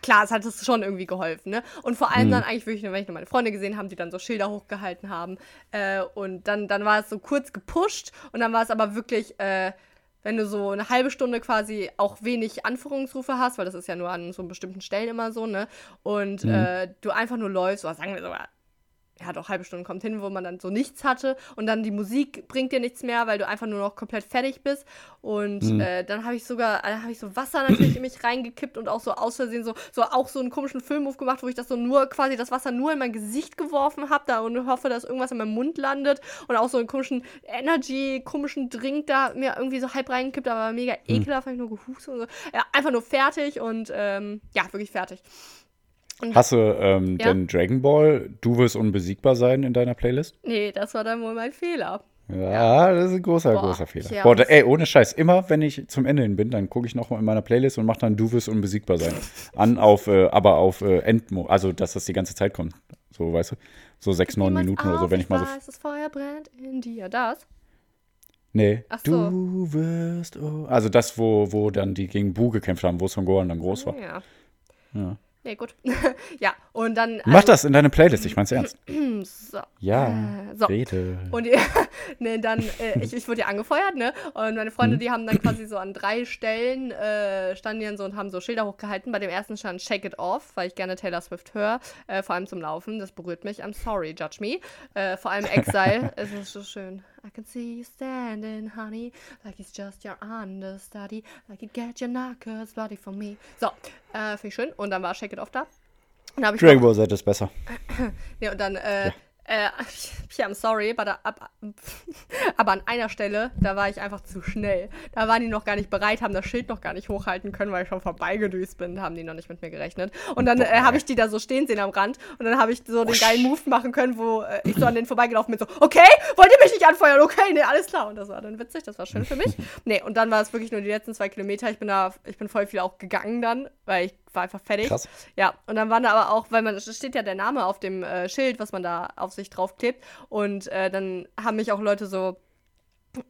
klar, es hat es schon irgendwie geholfen, ne? Und vor allem dann eigentlich wirklich, wenn ich nur meine Freunde gesehen haben, die dann so Schilder hochgehalten haben. Äh, und dann, dann war es so kurz gepusht und dann war es aber wirklich, äh, wenn du so eine halbe Stunde quasi auch wenig Anführungsrufe hast, weil das ist ja nur an so bestimmten Stellen immer so, ne? Und äh, du einfach nur läufst, oder sagen wir sogar, ja doch, halbe Stunde kommt hin, wo man dann so nichts hatte und dann die Musik bringt dir nichts mehr, weil du einfach nur noch komplett fertig bist. Und äh, dann habe ich sogar, äh, habe ich so Wasser natürlich in mich reingekippt und auch so aus Versehen so, so auch so einen komischen Filmmove gemacht, wo ich das so nur, quasi das Wasser nur in mein Gesicht geworfen habe da und hoffe, dass irgendwas in meinem Mund landet und auch so einen komischen Energy, komischen Drink da mir irgendwie so halb reingekippt, aber mega ekelhaft, habe ich nur gehustet und so. Ja, einfach nur fertig und ähm, ja, wirklich fertig. Hast du ähm, Ja? denn Dragon Ball, du wirst unbesiegbar sein in deiner Playlist? Nee, das war dann wohl mein Fehler. Ja, das ist ein großer, Boah, großer Fehler. ja, Boah, da, ey, ohne Scheiß, immer wenn ich zum Ende hin bin, dann gucke ich nochmal in meiner Playlist und mache dann Du wirst unbesiegbar sein. An auf, äh, aber auf äh, Endmo, also dass das die ganze Zeit kommt. So, weißt du? So sechs, neun Minuten oder so, wenn ich mal so. weiß, das Feuer brennt in dir. Das? Nee. Ach so. Du wirst. Oh. Also das, wo, wo dann die gegen Bu gekämpft haben, wo Son Gohan dann groß war. Ja. Ja. Nee, gut. ja, und dann. Mach das in deine Playlist, ich mein's ernst. So. Ja. Äh, so. Rede. Und ne, dann, äh, ich, ich wurde ja angefeuert, ne? Und meine Mhm. Freunde, die haben dann quasi so an drei Stellen äh, standen dann so und haben so Schilder hochgehalten. Bei dem ersten stand Shake It Off, weil ich gerne Taylor Swift höre, äh, vor allem zum Laufen. Das berührt mich. I'm sorry, judge me. Äh, vor allem Exile. es ist so schön. I can see you standing, honey, like it's just your understudy, like it get your knuckles bloody for me. So, äh, finde ich schön. Und dann war Shake It Off da. Und dann habe ich Dragon Ball Z ist besser. Nee, und dann, äh, äh, ja, I'm sorry, aber, da, ab, aber an einer Stelle, da war ich einfach zu schnell. Da waren die noch gar nicht bereit, haben das Schild noch gar nicht hochhalten können, weil ich schon vorbeigedüst bin, haben die noch nicht mit mir gerechnet. Und dann äh, habe ich die da so stehen sehen am Rand und dann habe ich so den geilen Move machen können, wo äh, ich so an denen vorbeigelaufen bin, so, okay, wollt ihr mich nicht anfeuern? Okay, nee, alles klar. Und das war dann witzig, das war schön für mich. Nee, und dann war es wirklich nur die letzten zwei Kilometer. Ich bin da, ich bin voll viel auch gegangen dann, weil ich war einfach fertig. Krass. Ja, und dann waren da aber auch, weil man, es steht ja der Name auf dem äh, Schild, was man da auf sich draufklebt. Und äh, dann haben mich auch Leute so,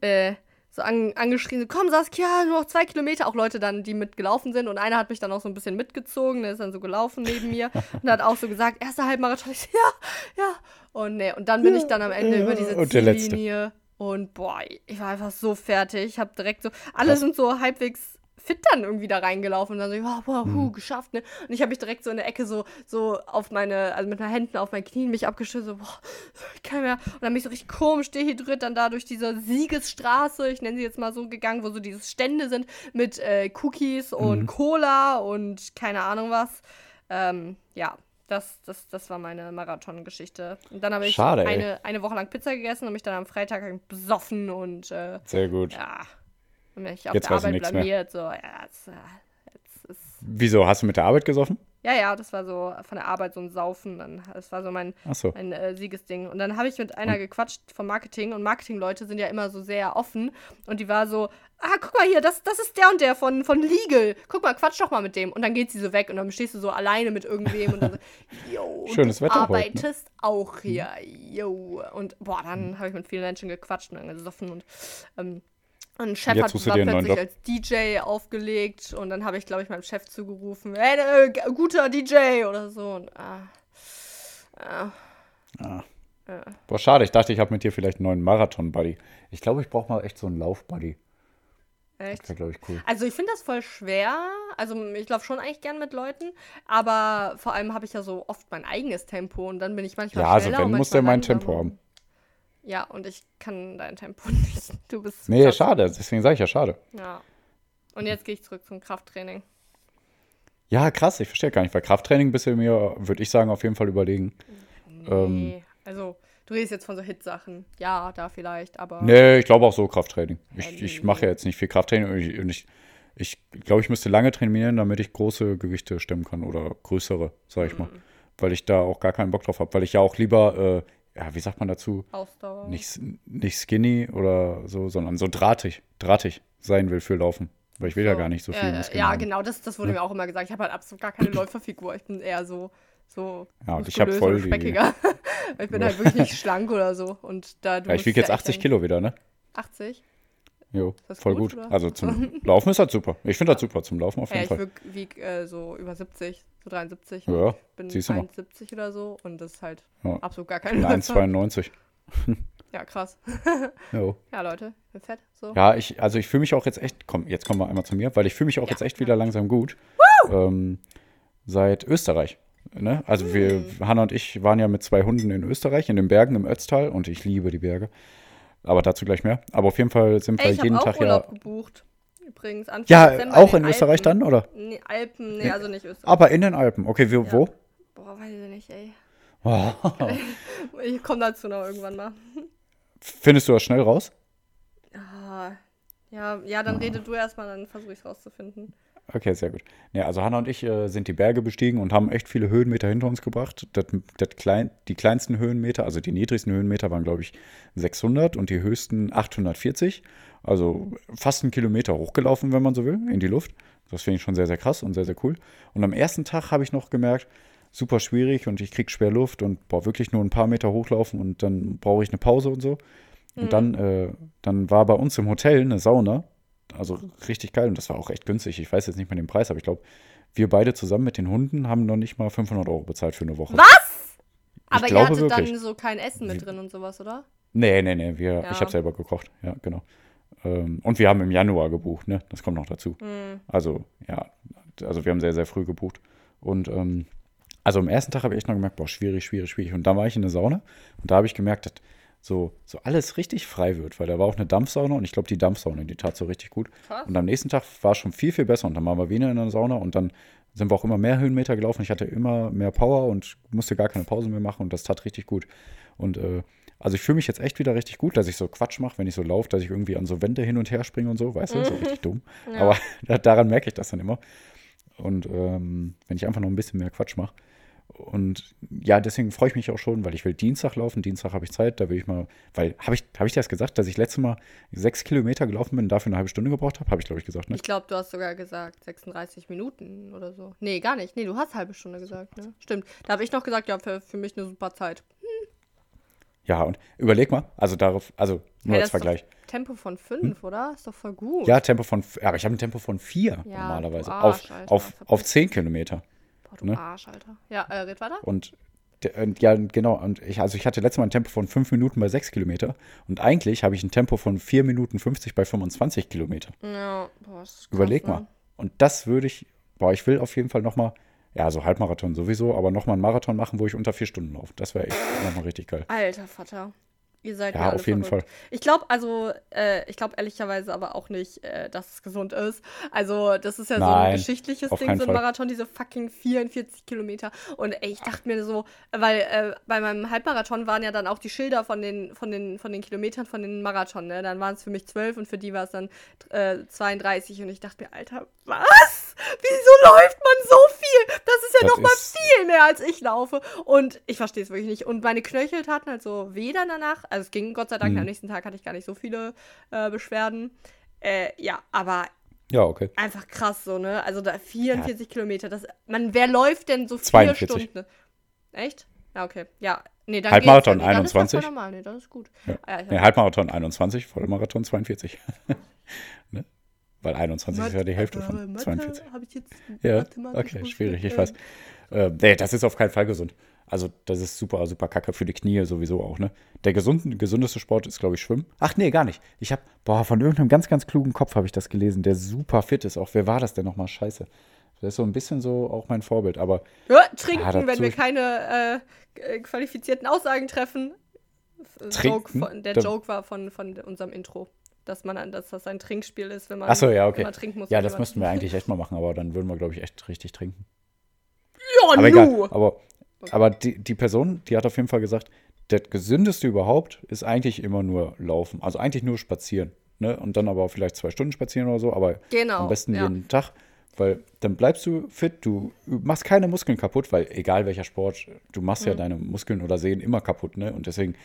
äh, so an, angeschrien, so, komm Saskia, nur noch zwei Kilometer. Auch Leute dann, die mitgelaufen sind. Und einer hat mich dann auch so ein bisschen mitgezogen, der ist dann so gelaufen neben mir und hat auch so gesagt, erster Halbmarathon. Ich ja, ja. Und nee, und dann bin ich dann am Ende über diese Und. Ziellinie. Und boah, ich war einfach so fertig. Ich habe direkt so, alle sind so halbwegs fit dann irgendwie da reingelaufen und dann so, ja, boah, Mhm. huh, geschafft, ne? Und ich habe mich direkt so in der Ecke so, so auf meine, also mit meinen Händen auf meinen Knien mich abgeschüttelt, so, boah, ich kann mehr. Und dann bin ich so richtig komisch dehydriert dann da durch diese Siegesstraße, ich nenne sie jetzt mal so, gegangen, wo so diese Stände sind mit äh, Cookies und Mhm. Cola und keine Ahnung was. Ähm, ja. das, das, das war meine Marathon-Geschichte. Und dann habe ich Schade, eine, eine Woche lang Pizza gegessen und mich dann am Freitag besoffen und äh, Sehr gut. ja, und mich auf Jetzt der ich Arbeit blamiert. So, ja, jetzt, äh, jetzt ist Wieso? Hast du mit der Arbeit gesoffen? ja, ja, das war so von der Arbeit so ein Saufen. Dann, das war so mein, Achso. mein äh, Siegesding. Und dann habe ich mit einer gequatscht vom Marketing und Marketingleute sind ja immer so sehr offen. Und die war so, ah, guck mal hier, das, das ist der und der von, von Legal. Guck mal, quatsch doch mal mit dem. Und dann geht sie so weg und dann stehst du so alleine mit irgendwem und dann so, yo, Schönes du Wetter heute, ne? arbeitest auch hier, yo. Und boah, dann habe ich mit vielen Menschen gequatscht und dann gesoffen und ähm, ein Chef Jetzt hat war plötzlich als DJ aufgelegt und dann habe ich, glaube ich, meinem Chef zugerufen, hey, äh, guter DJ oder so. Und, ah, ah, Ah. äh. Boah, schade. Ich dachte, ich habe mit dir vielleicht einen neuen Marathon-Buddy. Ich glaube, ich brauche mal echt so einen Lauf-Buddy. Echt? Das wäre, glaube ich, cool. Also ich finde das voll schwer. Also ich laufe schon eigentlich gern mit Leuten, aber vor allem habe ich ja so oft mein eigenes Tempo und dann bin ich manchmal Ja, also wenn, und muss der mein Tempo haben. Ja, und ich kann dein Tempo nicht. Du bist Nee, krass. schade. Deswegen sage ich ja schade. Ja. Und jetzt gehe ich zurück zum Krafttraining. Ja, krass. Ich verstehe gar nicht. Weil Krafttraining bist du mir, würde ich sagen, auf jeden Fall überlegen. Ähm. Nee, also du redest jetzt von so Hit-Sachen. Ja, da vielleicht, aber Nee, ich glaube auch so Krafttraining. Ich, Ähm. ich mache ja jetzt nicht viel Krafttraining und ich, und ich, ich glaube, ich müsste lange trainieren, damit ich große Gewichte stemmen kann oder größere, sage ich mal. Mhm. Weil ich da auch gar keinen Bock drauf habe. Weil ich ja auch lieber, äh, ja, wie sagt man dazu? Ausdauer. Nicht, nicht skinny oder so, sondern so drahtig, drahtig sein will für Laufen. Weil ich will ja So. gar nicht so viel Äh, Ja, haben. genau, das, das wurde mir auch immer gesagt. Ich habe halt absolut gar keine Läuferfigur. Ich bin eher so, so Ja, und ich hab muskulös voll und speckiger. ich bin halt wirklich nicht schlank oder so. Und da du Ja, ich wiege jetzt echt 80 ein- Kilo wieder, ne? 80? Jo, voll gut, gut. Also zum Laufen ist das super. Ich finde das super zum Laufen auf Ja, jeden ich Fall. wiege wieg, äh, so über 70, so 73. Ja, ich bin siehst du mal. 71 oder so und das ist halt Ja. absolut gar Ich kein Läufer. 1,92. Ja, krass. Jo. Ja, Leute, ich bin fett. So. Ja, ich, also ich fühle mich auch jetzt echt, komm, jetzt kommen wir einmal zu mir, weil ich fühle mich auch Ja. jetzt echt wieder langsam gut. Ähm, seit Österreich. Ne? Also wir, Hm. Hanna und ich waren ja mit zwei Hunden in Österreich, in den Bergen im Ötztal und ich liebe die Berge. Aber dazu gleich mehr. Aber auf jeden Fall sind wir Ey, ich jeden habe auch Tag Urlaub ja. gebucht. Übrigens, Anfang Ja, Dezember auch den in Österreich dann, oder? Nee, Alpen, nee, also nicht Österreich. Aber in den Alpen. Okay, wir, Ja. wo? Boah, weiß ich nicht, ey. Oh. Ich komme dazu noch irgendwann mal. Findest du das schnell raus? Ah, ja, ja, dann rede du erstmal, dann versuche ich es rauszufinden. Okay, sehr gut. Ja, also Hanna und ich äh, sind die Berge bestiegen und haben echt viele Höhenmeter hinter uns gebracht. Das, das klein, die kleinsten Höhenmeter, also die niedrigsten Höhenmeter waren, glaube ich, 600 und die höchsten 840. Also fast einen Kilometer hochgelaufen, wenn man so will, in die Luft. Das finde ich schon sehr, sehr krass und sehr, sehr cool. Und am ersten Tag habe ich noch gemerkt, super schwierig und ich kriege schwer Luft und boah, wirklich nur ein paar Meter hochlaufen und dann brauche ich eine Pause und so. Und dann, äh, dann war bei uns im Hotel eine Sauna. Also richtig geil und das war auch echt günstig. Ich weiß jetzt nicht mehr den Preis, aber ich glaube, wir beide zusammen mit den Hunden haben noch nicht mal 500 Euro bezahlt für eine Woche. Was? Aber ihr glaube hattet wirklich. dann so kein Essen mit drin und sowas, oder? Nee, nee, nee, wir, Ja. ich habe selber gekocht. Ja, genau. Ähm, und wir haben im Januar gebucht, ne? Das kommt noch dazu. Hm. Also, ja, also wir haben sehr, sehr früh gebucht. Und ähm, also am ersten Tag habe ich echt noch gemerkt, boah, schwierig, schwierig, schwierig. Und dann war ich in der Sauna und da habe ich gemerkt, dass so, so alles richtig frei wird, weil da war auch eine Dampfsauna und ich glaube, die Dampfsauna, die tat so richtig gut. Krass. Und am nächsten Tag war es schon viel, viel besser und dann waren wir wieder in der Sauna und dann sind wir auch immer mehr Höhenmeter gelaufen. Ich hatte immer mehr Power und musste gar keine Pause mehr machen und das tat richtig gut. Und äh, also ich fühle mich jetzt echt wieder richtig gut, dass ich so Quatsch mache, wenn ich so laufe, dass ich irgendwie an so Wände hin und her springe und so, weißt du, so richtig dumm. Aber daran merke ich das dann immer. Und ähm, wenn ich einfach noch ein bisschen mehr Quatsch mache. Und ja, deswegen freue ich mich auch schon, weil ich will Dienstag laufen. Dienstag habe ich Zeit, da will ich mal, weil, habe ich, hab ich dir das gesagt, dass ich letztes Mal sechs Kilometer gelaufen bin und dafür eine halbe Stunde gebraucht habe? Habe ich, glaube ich, gesagt, ne? Ich glaube, du hast sogar gesagt 36 Minuten oder so. Nee, gar nicht. Nee, du hast halbe Stunde gesagt, ne? Stimmt. Da habe ich noch gesagt, ja, für, für mich eine super Zeit. Ja, und überleg mal, also darauf, also nur Hey, als Vergleich. Tempo von 5, oder? Ist doch voll gut. Ja, Tempo von, ja, aber ich habe ein Tempo von vier Ja, normalerweise. du auf, Arsch, Alter, auf, auf Kilometer. Boah, du ne? Arsch, Alter. Ja, äh, red weiter. Und und ja, genau. Und ich, also ich hatte letztes Mal ein Tempo von 5 Minuten bei 6 Kilometer. Und eigentlich habe ich ein Tempo von 4 Minuten 50 bei 25 Kilometer. Ja, boah, ist krass, Überleg ne? mal. Und das würde ich, boah, ich will auf jeden Fall nochmal, ja, so Halbmarathon sowieso, aber nochmal einen Marathon machen, wo ich unter vier Stunden laufe. Das wäre echt nochmal richtig geil. Alter Vater. Ihr seid Ja, auf jeden verrückt. Ich glaube, also, äh, ich glaube ehrlicherweise aber auch nicht, äh, dass es gesund ist. Also, das ist ja so ein Nein, geschichtliches Ding, so ein Fall. Marathon, diese fucking 44 Kilometer. Und ey, ich dachte mir so, weil äh, bei meinem Halbmarathon waren ja dann auch die Schilder von den, von den, von den Kilometern von den Marathon, ne? Dann waren es für mich 12 und für die war es dann äh, 32. Und ich dachte mir, Alter, was? Wieso läuft man so viel? Das ist ja Das noch mal ist- viel mehr als ich laufe. Und ich verstehe es wirklich nicht. Und meine Knöchel taten halt so weh dann danach. Also es ging Gott sei Dank, Mhm. am nächsten Tag hatte ich gar nicht so viele äh, Beschwerden. Äh, ja, aber Ja, okay. einfach krass so, ne? Also da 44 Kilometer. Das, man, wer läuft denn so vier 42. Stunden? Echt? Ja, okay. Ja. Nee, dann Halbmarathon ja. nee, dann ist das 21. voll normal. Nee, das ist gut. Ja. Ah, ja, Nee, Halbmarathon 21, Vollmarathon 42. ne? Weil 21 ist ja die Hälfte von Mathe 42. hab ich jetzt Ja, okay, schwierig, ich weiß. Äh, nee, das ist auf keinen Fall gesund. Also, das ist super, super kacke für die Knie sowieso auch, ne? Der gesunden, gesundeste Sport ist, glaube ich, Schwimmen. Ach nee, gar nicht. Ich habe, boah, von irgendeinem ganz, ganz klugen Kopf habe ich das gelesen, der super fit ist. Auch wer war das denn nochmal? Scheiße. Das ist so ein bisschen so auch mein Vorbild, aber Ja, trinken, Ah, wenn wir keine äh, äh, qualifizierten Aussagen treffen. F- Joke von, der Joke war von, von unserem Intro. Dass, man, dass das ein Trinkspiel ist, wenn man, Ach so, ja, okay. wenn man trinken muss. ja, das müssten wir eigentlich echt mal machen, aber dann würden wir, glaube ich, echt richtig trinken. Ja, Aber egal. Aber, aber die, die Person, die hat auf jeden Fall gesagt, das gesündeste überhaupt ist eigentlich immer nur laufen. Also eigentlich nur spazieren. Ne? Und dann aber vielleicht zwei Stunden spazieren oder so, aber Genau, am besten ja. jeden Tag. Weil dann bleibst du fit, du machst keine Muskeln kaputt, weil egal welcher Sport, du machst Mhm. ja deine Muskeln oder Sehnen immer kaputt, ne? Und deswegen,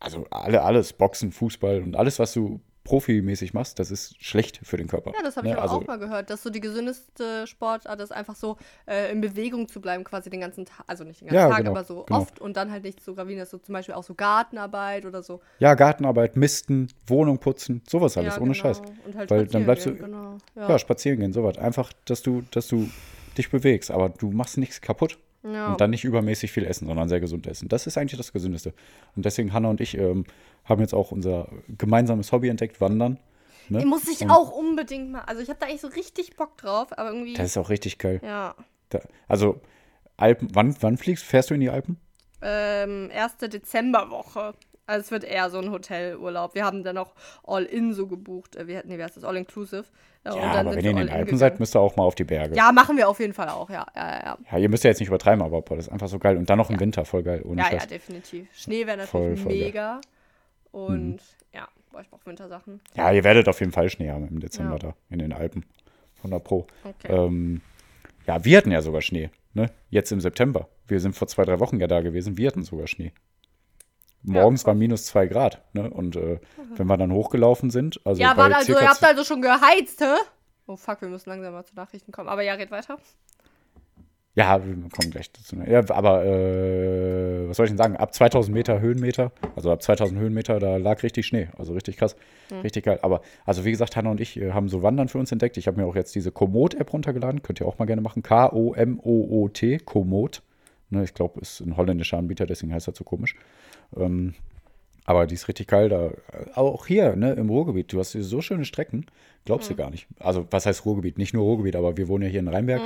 also alle, alles, Boxen, Fußball und alles, was du profimäßig machst, das ist schlecht für den Körper. Ja, das habe ich ne? aber also, auch mal gehört, dass so die gesündeste Sportart ist, einfach so äh, in Bewegung zu bleiben, quasi den ganzen Tag. Also nicht den ganzen Ja, Tag, genau, aber so genau. oft und dann halt nicht so gravierend ist, so zum Beispiel auch so Gartenarbeit oder so. Ja, Gartenarbeit, Misten, Wohnung putzen, sowas alles, ja, ohne genau. Scheiß. Und halt Weil dann bleibst du- Genau. Ja. Ja. spazieren gehen, sowas. Einfach, dass du, dass du dich bewegst, aber du machst nichts kaputt. Ja. Und dann nicht übermäßig viel essen, sondern sehr gesund essen. Das ist eigentlich das Gesündeste. Und deswegen, Hanna und ich ähm, haben jetzt auch unser gemeinsames Hobby entdeckt, Wandern. Ne? Ich muss ich Und auch unbedingt mal. Also ich habe da eigentlich so richtig Bock drauf, aber irgendwie. Das ist auch richtig geil. ja. Da, also, Alpen, wann, wann fliegst Fährst du in die Alpen? Ähm, erste Dezemberwoche. Also es wird eher so ein Hotelurlaub. Wir haben dann auch All-In so gebucht. Äh, Wir hätten, nee, wie heißt das? All-Inclusive. Ja, und Ja, aber wenn ihr in den Alpen seid, müsst ihr auch mal auf die Berge. Ja, machen wir auf jeden Fall auch, ja. Ja, ja, Ja, ihr müsst ja jetzt nicht übertreiben, aber boah, das ist einfach so geil. Und dann noch im Winter, voll geil. Ohne ja. Ja, ja, Scheiß. definitiv. Schnee wäre Voll, natürlich voll geil. Mhm. mega. Und ja, boah, ich brauche Wintersachen. Ja, ihr werdet auf jeden Fall Schnee haben im Dezember Ja. da, in den Alpen. 100 Pro. Okay. Ähm, ja, wir hatten ja sogar Schnee, ne? Jetzt im September. Wir sind vor zwei, drei Wochen ja da gewesen. Wir hatten sogar Schnee. Morgens war minus zwei Grad, ne? Und äh, wenn wir dann hochgelaufen sind, also ja, warte, also ihr habt also schon geheizt, hä? Oh fuck, wir müssen langsam mal zu Nachrichten kommen. Aber ja, red weiter. Ja, wir kommen gleich dazu. ne? Ja, aber äh, was soll ich denn sagen? Ab 2000 Meter Höhenmeter, also ab 2000 Höhenmeter, da lag richtig Schnee. Also richtig krass. Richtig geil. Aber, also wie gesagt, Hanna und ich äh, haben so Wandern für uns entdeckt. Ich habe mir auch jetzt diese Komoot-App runtergeladen. Könnt ihr auch mal gerne machen. K-O-M-O-O-T, Komoot. Ne, ich glaube, ist ein holländischer Anbieter, deswegen heißt er so komisch. Ähm, aber die ist richtig geil. Da, auch hier, ne, im Ruhrgebiet, du hast so schöne Strecken, glaubst du gar nicht. Also, was heißt Ruhrgebiet? Nicht nur Ruhrgebiet, aber wir wohnen ja hier in Rheinberg.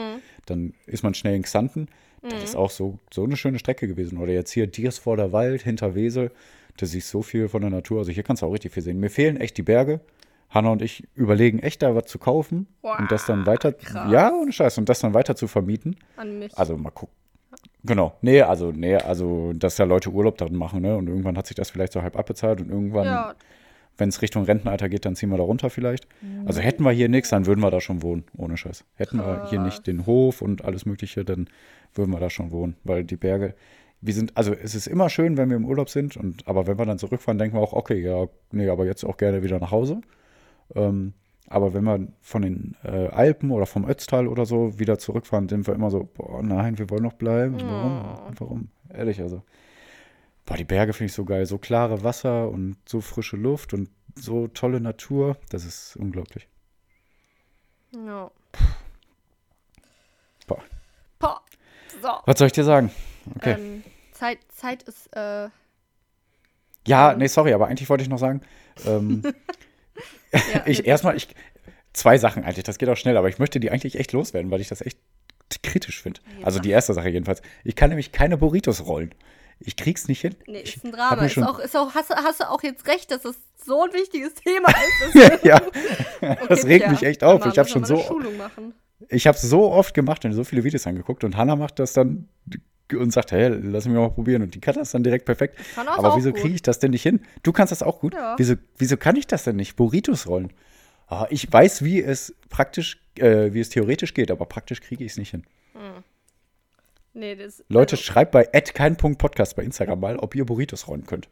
Dann ist man schnell in Xanten. Das ist auch so, so eine schöne Strecke gewesen. Oder jetzt hier Diersvorder Wald, hinter Wesel. Da siehst du so viel von der Natur. Also, hier kannst du auch richtig viel sehen. Mir fehlen echt die Berge. Hanna und ich überlegen echt da was zu kaufen und das dann weiter, krass. ja, ohne Scheiß, und das dann weiter zu vermieten. An mich. Also mal gucken. Genau. Nee, also, nee, also, dass da Leute Urlaub darin machen, ne? Und irgendwann hat sich das vielleicht so halb abbezahlt und irgendwann, ja, wenn es Richtung Rentenalter geht, dann ziehen wir da runter vielleicht. Also hätten wir hier nichts, dann würden wir da schon wohnen, ohne Scheiß. Hätten wir hier nicht den Hof und alles Mögliche, dann würden wir da schon wohnen. Weil die Berge, wir sind, also es ist immer schön, wenn wir im Urlaub sind, und aber wenn wir dann zurückfahren, denken wir auch, okay, ja, nee, aber jetzt auch gerne wieder nach Hause. Ähm, aber wenn wir von den äh, Alpen oder vom Ötztal oder so wieder zurückfahren, sind wir immer so, boah, nein, wir wollen noch bleiben. Warum? Warum? Ehrlich, also. Boah, die Berge finde ich so geil. So klare Wasser und so frische Luft und so tolle Natur. Das ist unglaublich. ja. Boah. Boah. So. Was soll ich dir sagen? Okay. Ähm, Zeit, Zeit ist, äh, ja, nee, sorry, aber eigentlich wollte ich noch sagen, ähm, ja, ich erstmal, ich, zwei Sachen eigentlich, das geht auch schnell, aber ich möchte die eigentlich echt loswerden, weil ich das echt kritisch finde. Also die erste Sache jedenfalls. Ich kann nämlich keine Burritos rollen. Ich krieg's nicht hin. Nee, ich ist ein Drama. Ist auch, ist auch, hast, du- hast du auch jetzt recht, dass das so ein wichtiges Thema ist. ja, Okay, das regt Pia, mich echt auf. Mama, Ich habe schon so, ich habe so oft gemacht und so viele Videos angeguckt und Hannah macht das dann und sagt, hey, lass mich mal probieren und die kann das dann direkt perfekt. kann das Aber auch wieso kriege ich das denn nicht hin? Du kannst das auch gut. Ja. Wieso, wieso kann ich das denn nicht? Burritos rollen. Ah, ich weiß, wie es praktisch, äh, wie es theoretisch geht, aber praktisch kriege ich es nicht hin. Nee, das, Leute, also, schreibt bei @kein.podcast bei Instagram mal, ob ihr Burritos rollen könnt.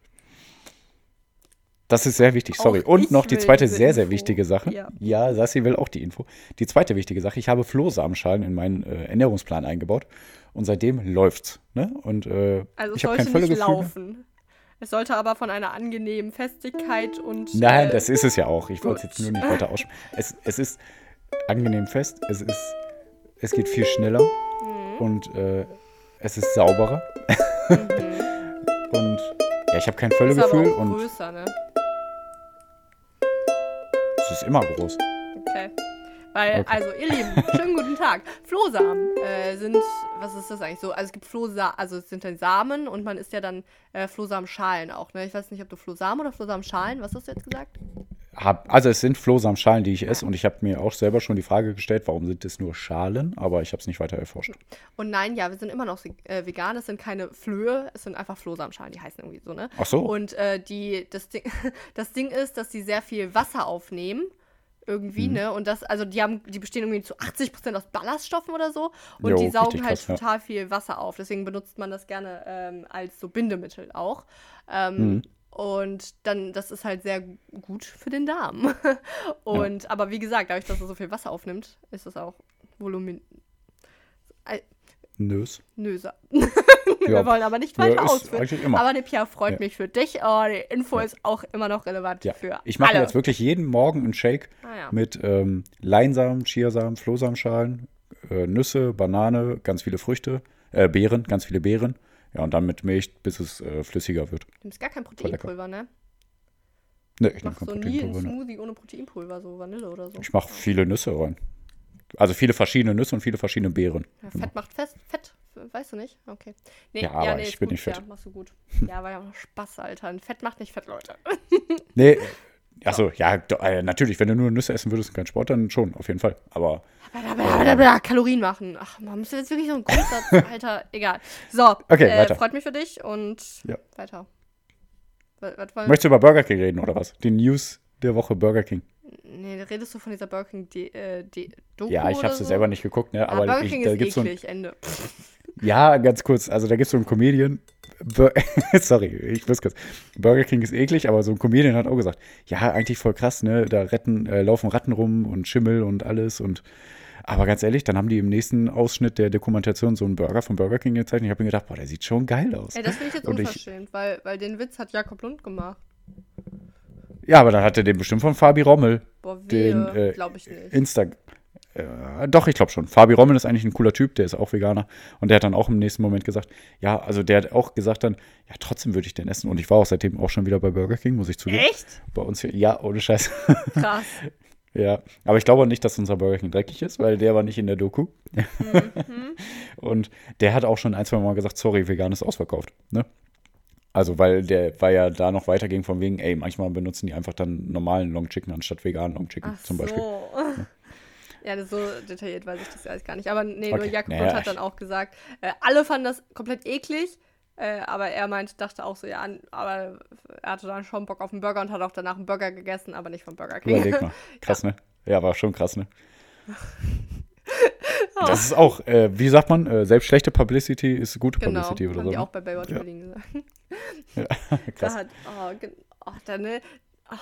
Das ist sehr wichtig, sorry. Auch Und noch die zweite sehr, sehr Info. wichtige Sache. Ja. Ja, Sassi will auch die Info. Die zweite wichtige Sache, ich habe Flohsamenschalen in meinen äh, Ernährungsplan eingebaut und seitdem läuft's. Ne? Und äh, also es ich habe sollte kein nicht Völlegefühl. mehr. laufen. Es sollte aber von einer angenehmen Festigkeit und. Nein, äh, das ist es ja auch. Ich wollte es jetzt nur nicht weiter aussprechen. Es, es ist angenehm fest, es ist, es geht viel schneller Mhm. und äh, es ist sauberer. und ja, ich habe kein ist Völlegefühl auch und größer, ne? es ist immer groß. Okay. Weil, Okay. also, ihr Lieben, schönen guten Tag. Flohsamen äh, sind, was ist das eigentlich so? Also, es gibt Flohsamen, also es sind dann Samen und man isst ja dann äh, Flohsamenschalen auch, ne? Ich weiß nicht, ob du Flohsamen oder Flohsamenschalen, was hast du jetzt gesagt? Hab, also es sind Flohsamenschalen, die ich esse und ich habe mir auch selber schon die Frage gestellt, warum sind es nur Schalen, aber ich habe es nicht weiter erforscht. Und nein, ja, wir sind immer noch äh, vegan, es sind keine Flöhe, es sind einfach Flohsamenschalen, die heißen irgendwie so, ne? Ach so. Und äh, die, das, Ding, das Ding ist, dass sie sehr viel Wasser aufnehmen. Mhm. Irgendwie, ne? Und das, also die haben, die bestehen irgendwie zu 80% aus Ballaststoffen oder so. Und Jo, die saugen halt krass, ja. total viel Wasser auf. Deswegen benutzt man das gerne ähm, als so Bindemittel auch. Ähm, Mhm. Und dann, das ist halt sehr gut für den Darm. Und, aber wie gesagt, dadurch, dass er so viel Wasser aufnimmt, ist es auch voluminöser. Nös. Wir Ja. wollen aber nicht Ja, weiter ist ausführen. Aber ne Pia freut Ja. mich für dich. Oh, die Info ist auch immer noch relevant Ja. für Ich mache jetzt wirklich jeden Morgen einen Shake Ah, ja. mit ähm, Leinsamen, Chiasamen, Flohsamenschalen, äh, Nüsse, Banane, ganz viele Früchte, äh, Beeren, ganz viele Beeren. Ja, und dann mit Milch, bis es äh, flüssiger wird. Du nimmst gar kein. Proteinpulver, ne? Ne, ich Machst kein so nie einen. Ne. Smoothie ohne Proteinpulver, so Vanille oder so. Ich mache viele Nüsse rein. Also viele verschiedene Nüsse und viele verschiedene Beeren. Ja, Fett macht fest. Fett, weißt du nicht? Okay. Nee, Ja, aber ich ist bin gut, nicht fett. Ja, machst du gut. Ja, war ja auch noch Spaß, Alter. Ein Fett macht nicht fett, Leute. Nee, achso, ja, äh, natürlich, wenn du nur Nüsse essen würdest und keinen Sport, dann schon, auf jeden Fall. Aber Blablabla, Kalorien machen. Ach, man muss jetzt wirklich so einen Grundsatz, Alter. Egal. So, Okay, äh, weiter. freut mich für dich und Ja. weiter. Was, was möchtest du über Burger King reden oder was? Die News der Woche Burger King. Nee, redest du von dieser Burger King D äh, D Doku Ja, ich habe so? sie selber nicht geguckt, ne? Ja, Aber Burger ich, King da ist gibt's so ein, eklig, Ende. Ja, ganz kurz. Also da gibt es so einen Comedian. Bur Sorry, ich wusste kurz. Burger King ist eklig, aber so ein Comedian hat auch gesagt, ja, eigentlich voll krass, ne? Da retten, äh, laufen Ratten rum und Schimmel und alles und aber ganz ehrlich, dann haben die im nächsten Ausschnitt der Dokumentation so einen Burger von Burger King gezeigt und ich habe mir gedacht, boah, der sieht schon geil aus. Ey, das finde ich jetzt Und ich- unverschämt, weil, weil den Witz hat Jakob Lund gemacht. Ja, aber dann hat er den bestimmt von Fabi Rommel. Boah, Den, wehe, äh, glaube ich nicht. Insta. Äh, doch, ich glaube schon. Fabi Rommel ist eigentlich ein cooler Typ, der ist auch Veganer. Und der hat dann auch im nächsten Moment gesagt, ja, also der hat auch gesagt dann, ja, trotzdem würde ich den essen. Und ich war auch seitdem auch schon wieder bei Burger King, muss ich zugeben. Echt? Bei uns hier, ja, ohne Scheiß. Krass. ja, aber ich glaube nicht, dass unser Burger King dreckig ist, weil der war nicht in der Doku. Mhm. Und der hat auch schon ein, zwei Mal gesagt, sorry, vegan ist ausverkauft. Ne? Also, weil der war ja da noch weiterging von wegen, ey, manchmal benutzen die einfach dann normalen Long Chicken anstatt veganen Long Chicken Ach zum Beispiel. so. Ja, das so detailliert weiß ich das alles gar nicht. Aber nee, nur Okay, Jakob naja, hat dann auch gesagt, äh, alle fanden das komplett eklig. Äh, aber er meinte, dachte auch so, ja, an- aber er hatte dann schon Bock auf einen Burger und hat auch danach einen Burger gegessen, aber nicht vom Burger King. Überleg mal. Krass, ne? Ja, war schon krass, ne? Das ist auch, äh, wie sagt man, äh, selbst schlechte Publicity ist gute Genau, Publicity oder haben so. die ne? auch bei Baywatch Ja. Berlin gesagt. Krass. Da hat, oh, oh, da, ne, oh.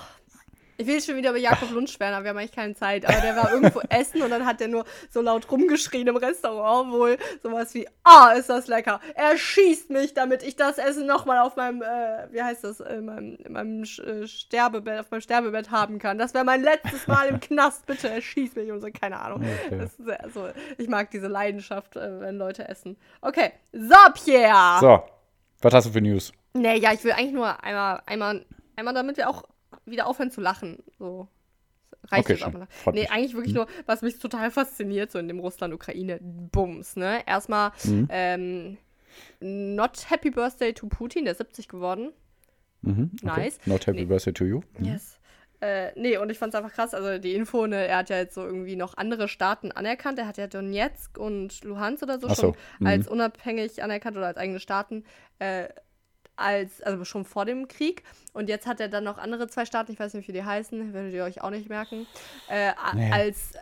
Ich will schon wieder über Jakob Lund schwärmen, aber wir haben eigentlich keine Zeit. Aber der war irgendwo essen und dann hat der nur so laut rumgeschrien im Restaurant wohl sowas wie, ah, ist das lecker. Er schießt mich, damit ich das Essen nochmal auf meinem, äh, wie heißt das, in meinem, in meinem äh, Sterbebett, auf meinem Sterbebett haben kann. Das wäre mein letztes Mal im Knast, bitte, er schießt mich und so, keine Ahnung. Okay. Also, ich mag diese Leidenschaft, äh, wenn Leute essen. Okay, so, Pierre. So, was hast du für News? Nee, ja, ich will eigentlich nur einmal, einmal, einmal, damit wir auch wieder aufhören zu lachen. So. Reicht Okay, jetzt auch schön. mal. Freut Nee, eigentlich wirklich nur, was mich total fasziniert, so in dem Russland-Ukraine-Bums, ne? Erstmal, Mhm. ähm, not Happy Birthday to Putin, der ist 70 geworden. Mhm, okay. Nice. Not happy Nee. birthday to you. Mhm. Yes. Äh, nee, und ich fand's einfach krass. Also die Info, ne, er hat ja jetzt so irgendwie noch andere Staaten anerkannt. Er hat ja Donetsk und Luhansk oder so so, schon mhm. als unabhängig anerkannt oder als eigene Staaten. Äh, als, also schon vor dem Krieg. Und jetzt hat er dann noch andere zwei Staaten, ich weiß nicht, wie die heißen, werdet ihr euch auch nicht merken, äh, Nee. als,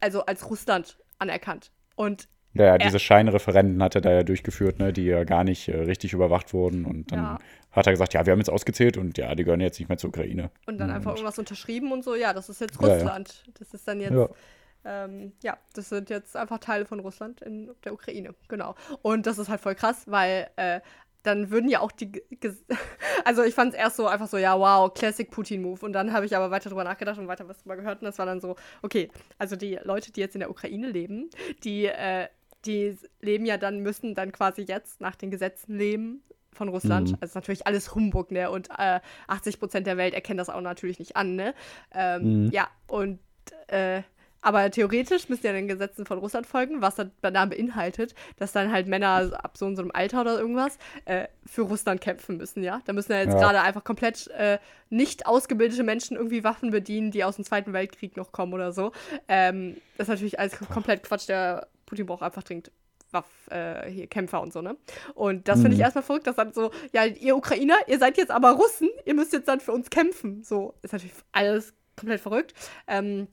also als Russland anerkannt. Und Ja, ja, diese Scheinreferenden hat er da ja durchgeführt, ne, die ja gar nicht äh, richtig überwacht wurden. Und dann Ja. hat er gesagt, ja, wir haben jetzt ausgezählt und ja, die gehören jetzt nicht mehr zur Ukraine. Und dann einfach irgendwas unterschrieben und so, ja, das ist jetzt Ja, ja. Russland. Das ist dann jetzt, Ja. ja. Ähm, ja, das sind jetzt einfach Teile von Russland in der Ukraine, genau. Und das ist halt voll krass, weil äh, dann würden ja auch die, also ich fand es erst so einfach so, ja, wow, Classic Putin-Move. Und dann habe ich aber weiter drüber nachgedacht und weiter was drüber gehört und das war dann so, okay, also die Leute, die jetzt in der Ukraine leben, die, äh, die leben ja dann, müssen dann quasi jetzt nach den Gesetzen leben von Russland. Mhm. Also ist natürlich alles Humbug, ne? Und äh, 80 Prozent der Welt erkennen das auch natürlich nicht an, ne? Ähm, Mhm. Ja, und äh, aber theoretisch müssen ja den Gesetzen von Russland folgen, was dann dann beinhaltet, dass dann halt Männer ab so so einem Alter oder irgendwas äh, für Russland kämpfen müssen, ja. Da müssen ja jetzt Ja. gerade einfach komplett äh, nicht ausgebildete Menschen irgendwie Waffen bedienen, die aus dem Zweiten Weltkrieg noch kommen oder so. Ähm, das ist natürlich alles komplett Quatsch. Der Putin braucht einfach dringend Waff, äh, hier Kämpfer und so, ne? Und das finde ich Mhm. erstmal verrückt, dass dann so, ja, ihr Ukrainer, ihr seid jetzt aber Russen, ihr müsst jetzt dann für uns kämpfen. So, ist natürlich alles komplett verrückt. Ähm,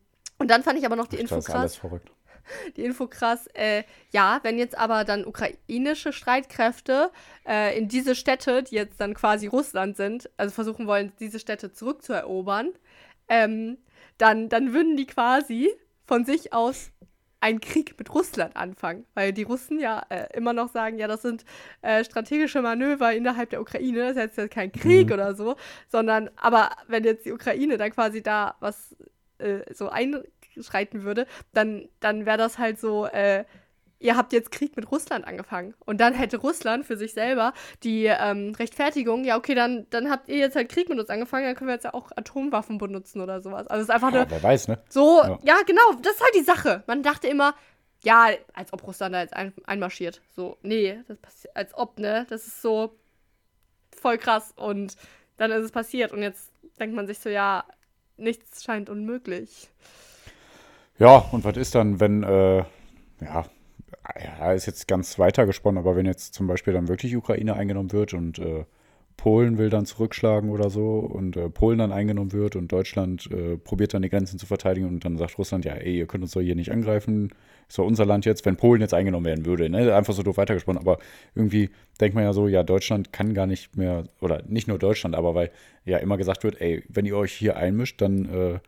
und dann fand ich aber noch die Das Info ist alles krass. verrückt. Die Info krass, äh, ja, wenn jetzt aber dann ukrainische Streitkräfte äh, in diese Städte, die jetzt dann quasi Russland sind, also versuchen wollen, diese Städte zurückzuerobern, ähm, dann, dann würden die quasi von sich aus einen Krieg mit Russland anfangen. Weil die Russen ja äh, immer noch sagen, ja, das sind äh, strategische Manöver innerhalb der Ukraine, das ist jetzt ja kein Krieg Mhm. oder so, sondern, aber wenn jetzt die Ukraine dann quasi da was äh, so einschreiten würde, dann, dann wäre das halt so, äh, ihr habt jetzt Krieg mit Russland angefangen. Und dann hätte Russland für sich selber die ähm, Rechtfertigung, ja, okay, dann, dann habt ihr jetzt halt Krieg mit uns angefangen, dann können wir jetzt ja auch Atomwaffen benutzen oder sowas. Also es ist einfach Ja, eine, wer weiß, ne? so, Ja. ja. genau, das ist halt die Sache. Man dachte immer, ja, als ob Russland da jetzt ein, einmarschiert. So, nee, das passiert, als ob, ne? Das ist so voll krass. Und dann ist es passiert. Und jetzt denkt man sich so, ja, nichts scheint unmöglich. Ja, und was ist dann, wenn, äh, ja, ja, ist jetzt ganz weiter gesponnen, aber wenn jetzt zum Beispiel dann wirklich Ukraine eingenommen wird und äh, Polen will dann zurückschlagen oder so und äh, Polen dann eingenommen wird und Deutschland äh, probiert dann die Grenzen zu verteidigen und dann sagt Russland, ja, ey, ihr könnt uns doch hier nicht angreifen, ist doch unser Land jetzt, wenn Polen jetzt eingenommen werden würde, ne? Einfach so doof weitergesponnen, aber irgendwie denkt man ja so, ja, Deutschland kann gar nicht mehr, oder nicht nur Deutschland, aber weil ja immer gesagt wird, ey, wenn ihr euch hier einmischt, dann äh,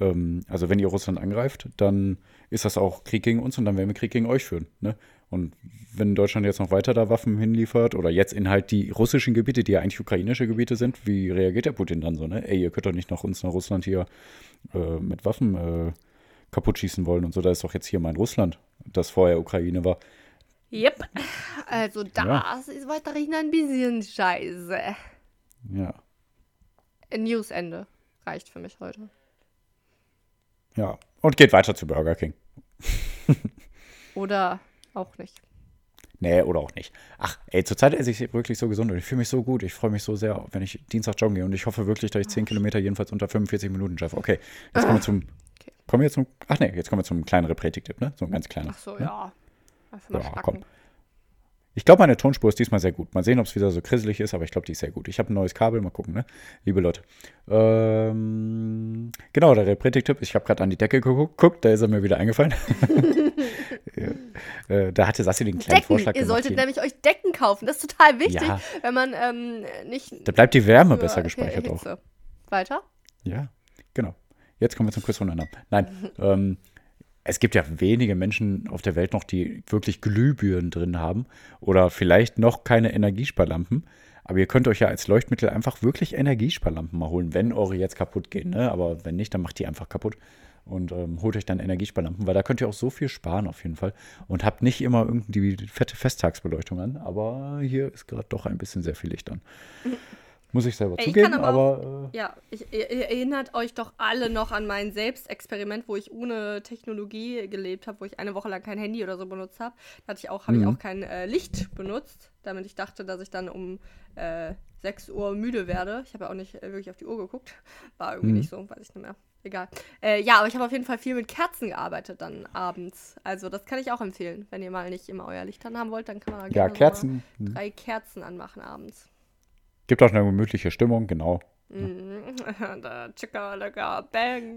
ähm, also wenn ihr Russland angreift, dann ist das auch Krieg gegen uns und dann werden wir Krieg gegen euch führen. Ne? Und wenn Deutschland jetzt noch weiter da Waffen hinliefert oder jetzt in halt die russischen Gebiete, die ja eigentlich ukrainische Gebiete sind, wie reagiert der Putin dann so? Ne? Ey, ihr könnt doch nicht nach uns nach Russland hier äh, mit Waffen äh, kaputt schießen wollen und so. Da ist doch jetzt hier mein Russland, das vorher Ukraine war. Yep. Also das Ja. ist weiterhin ein bisschen scheiße. Ja, Newsende reicht für mich heute. Ja. Und geht weiter zu Burger King. Oder auch nicht. Nee, oder auch nicht. Ach, ey, zurzeit esse ich wirklich so gesund und ich fühle mich so gut. Ich freue mich so sehr, wenn ich Dienstag joggen gehe und ich hoffe wirklich, dass ich 10 Kilometer jedenfalls unter 45 Minuten schaffe. Okay, jetzt kommen wir zum. Okay. Kommen wir zum. Ach nee, jetzt kommen wir zum kleinen Repretik-Tipp, ne? So ein ganz kleiner. Ach so, ne? ja. Einfach mal Ja, schnacken. komm. Ich glaube, meine Tonspur ist diesmal sehr gut. Mal sehen, ob es wieder so krisselig ist, aber ich glaube, die ist sehr gut. Ich habe ein neues Kabel, mal gucken, ne? Liebe Leute. Ähm, genau, der Repretik-Tipp. Ich habe gerade an die Decke geguckt, da ist er mir wieder eingefallen. ja. äh, da hatte Sassi den kleinen Decken. Vorschlag Ihr solltet nämlich euch Decken kaufen. Das ist total wichtig, Ja. wenn man ähm, nicht. Da bleibt die Wärme besser gespeichert auch. Hitze. Weiter? Ja, genau. Jetzt kommen wir zum Quiz von Anna. Nein, ähm, es gibt ja wenige Menschen auf der Welt noch, die wirklich Glühbirnen drin haben oder vielleicht noch keine Energiesparlampen. Aber ihr könnt euch ja als Leuchtmittel einfach wirklich Energiesparlampen mal holen, wenn eure jetzt kaputt gehen. Ne? Aber wenn nicht, dann macht die einfach kaputt und ähm, holt euch dann Energiesparlampen, weil da könnt ihr auch so viel sparen auf jeden Fall. Und habt nicht immer irgendwie fette Festtagsbeleuchtung an. Aber hier ist gerade doch ein bisschen sehr viel Licht an. Muss ich selber ich zugeben, aber aber äh, Ja, ich, erinnert euch doch alle noch an mein Selbstexperiment, wo ich ohne Technologie gelebt habe, wo ich eine Woche lang kein Handy oder so benutzt habe. Da hatte ich auch, habe ich auch kein äh, Licht benutzt, damit ich dachte, dass ich dann um äh, 6 Uhr müde werde. Ich habe ja auch nicht äh, wirklich auf die Uhr geguckt. War irgendwie nicht so, weiß ich nicht mehr. Egal. Äh, ja, aber ich habe auf jeden Fall viel mit Kerzen gearbeitet dann abends. Also das kann ich auch empfehlen. Wenn ihr mal nicht immer euer Licht an haben wollt, dann kann man da ja, gerne Kerzen. drei Kerzen anmachen abends. Gibt auch eine gemütliche Stimmung, genau. Mhm.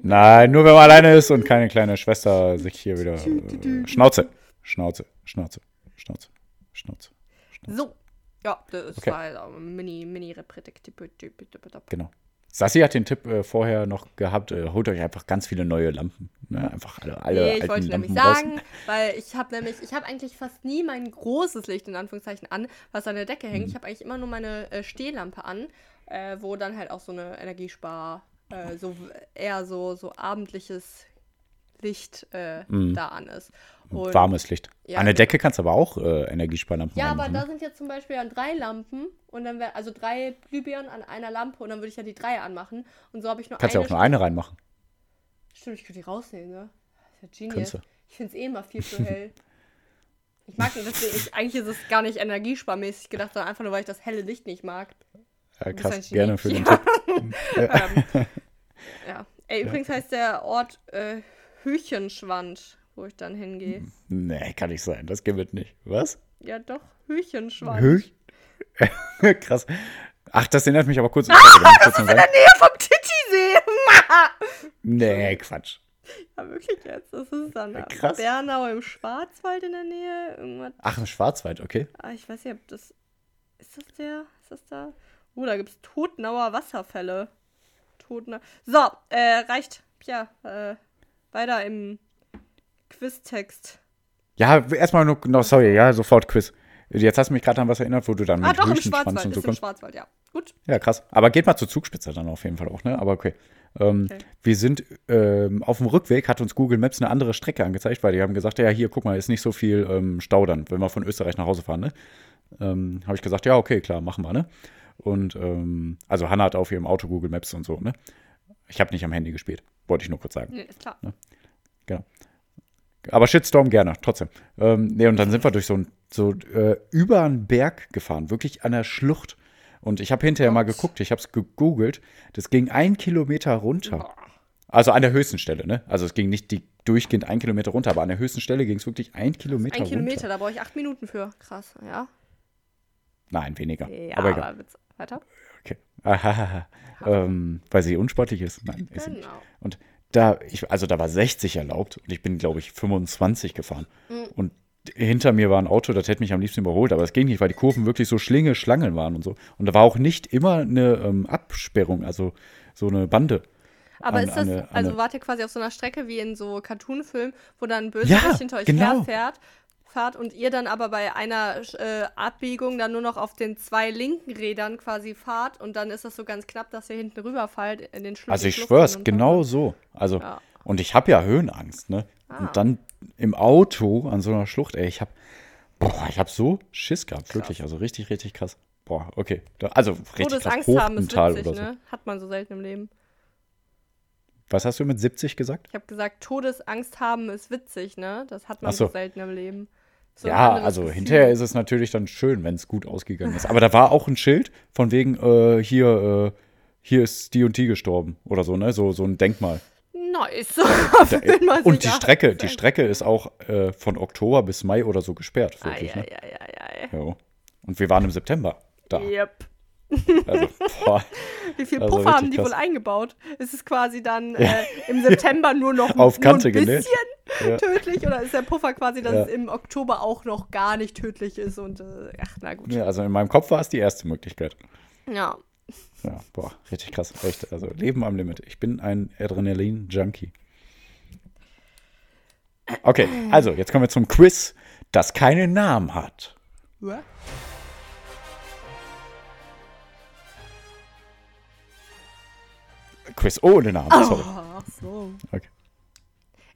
Nein, nur wenn man alleine ist und keine kleine Schwester sich hier wieder. Äh, Schnauze. Schnauze. Schnauze. Schnauze. Schnauze. So. Ja, das Okay. war halt auch ein mini, mini. Genau. Sassi hat den Tipp äh, vorher noch gehabt, äh, holt euch einfach ganz viele neue Lampen. Ne? Einfach alle, alle Nee, ich alten wollte nämlich Lampen raus. sagen, weil ich habe nämlich, ich habe eigentlich fast nie mein großes Licht in Anführungszeichen an, was an der Decke Mhm. hängt. Ich habe eigentlich immer nur meine äh, Stehlampe an, äh, wo dann halt auch so eine Energiespar, äh, so eher so, so abendliches Licht äh, da an ist. Und. Warmes Licht. Ja, An der. Decke kannst du aber auch äh, Energiesparlampen Ja, aber da ne? sind jetzt zum Beispiel dann drei Lampen und dann wäre also drei Glühbirnen an einer Lampe und dann würde ich ja die drei anmachen und so habe ich nur Kannst du eine. auch nur eine reinmachen. Stimmt, ich könnte die rausnehmen, ne? Das ist ja genius. Ich finde es eh immer viel zu hell. Ich mag das deswegen, ich, eigentlich ist es gar nicht energiesparmäßig gedacht, sondern einfach nur, weil ich das helle Licht nicht mag. Ein krass, gerne für den Ja. Tipp. Ja. Ey, übrigens heißt der Ort äh, Hüchenschwand, wo ich dann hingehe. Nee, kann nicht sein. Das geht nicht. Was? Ja, doch, Hüchenschwand. Höch? Krass. Ach, das erinnert mich aber kurz. Ah, das ist In der Nähe vom Titisee. Nee, Quatsch. ja, wirklich jetzt. Das ist dann Krass. Bernau im Schwarzwald in der Nähe. Irgendwas. Ach, im Schwarzwald, okay. Ah, ich weiß nicht, ob das. Ist das der? Ist das da? Oh, da gibt's Totnauer Wasserfälle. Totnau. So, äh, reicht. Ja, äh, weiter im Quiztext. Ja, erstmal nur, no, sorry, ja, sofort Quiz. Jetzt hast du mich gerade an was erinnert, wo du dann Ah, mit doch, im Hühnchenschwanz Schwarzwald. und so Ist im kommst. Schwarzwald, ja. Gut. Ja, krass. Aber geht mal zur Zugspitze dann auf jeden Fall auch, ne? Aber okay. Ähm, Okay. Wir sind ähm, auf dem Rückweg, hat uns Google Maps eine andere Strecke angezeigt, weil die haben gesagt, ja, hier, guck mal, ist nicht so viel ähm, Stau dann, wenn wir von Österreich nach Hause fahren, ne? Ähm, Habe ich gesagt, ja, okay, klar, machen wir, ne? Und ähm, also Hannah hat auf ihrem Auto Google Maps und so, ne? Ich habe nicht am Handy gespielt, wollte ich nur kurz sagen. Nee, ist klar. Genau. Aber Shitstorm gerne, trotzdem. Ähm, nee, und dann sind wir durch so, ein, so äh, über einen Berg gefahren, wirklich an der Schlucht. Und ich habe hinterher mal geguckt, ich habe es gegoogelt. Das ging ein Kilometer runter. Also an der höchsten Stelle, ne? Also es ging nicht die, durchgehend ein Kilometer runter, aber an der höchsten Stelle ging es wirklich ein Kilometer Ein Kilometer, runter. da brauche ich acht Minuten für. Krass, ja. Nein, weniger. Ja, aber aber, egal. Witz. weiter. Okay. Ahaha. ähm, weil sie unsportlich ist? Nein, ist sie nicht. Genau. Und da, ich, also da war 60 erlaubt und ich bin, glaube ich, 25 gefahren. Mhm. Und hinter mir war ein Auto, das hätte mich am liebsten überholt, aber es ging nicht, weil die Kurven wirklich so Schlinge, Schlangen waren und so. Und da war auch nicht immer eine ähm, Absperrung, also so eine Bande. Aber An- ist das, eine- also wart ihr quasi auf so einer Strecke wie in so Cartoon-Filmen, wo dann ein Bösewicht Ja, hinter euch genau. herfährt, fahrt und ihr dann aber bei einer äh, Abbiegung dann nur noch auf den zwei linken Rädern quasi fahrt und dann ist das so ganz knapp, dass ihr hinten rüberfallt in den Schlucht. Also ich schwör's, genau so. Also, Ja. und ich habe ja Höhenangst, ne? Ah. Und dann im Auto an so einer Schlucht, ey, ich hab, boah, ich hab so Schiss gehabt, wirklich, also richtig, richtig krass. Boah, okay. Da, also richtig krass, Todesangst hoch haben ist witzig, oder so. ne? Hat man so selten im Leben. Was hast du mit 70 gesagt? Ich habe gesagt, Todesangst haben ist witzig, ne? Das hat man so. so selten im Leben. So ja, also Gefühl. hinterher ist es natürlich dann schön, wenn es gut ausgegangen ist. Aber da war auch ein Schild von wegen, äh, hier, äh, hier ist die und die gestorben oder so, ne? So, so ein Denkmal. Nice. Und die. Strecke, die Strecke ist auch äh, von Oktober bis Mai oder so gesperrt, wirklich, Ei, ne? ei, ei, ei, Jo. Und wir waren im September da. Yep. Also, boah. Wie viel Also Puffer haben die krass. wohl eingebaut? Ist es quasi dann äh, im September nur noch Auf nur Kante ein bisschen genäht. Ja. tödlich oder ist der Puffer quasi, dass Ja. es im Oktober auch noch gar nicht tödlich ist und äh, ach na gut. Ja, also in meinem Kopf war es die erste Möglichkeit. Ja. Ja, boah, richtig krass. Echt. Also Leben am Limit. Ich bin ein Adrenalin-Junkie. Okay, also jetzt kommen wir zum Quiz, das keinen Namen hat. What? Quiz ohne Namen, sorry. Ach so. Okay.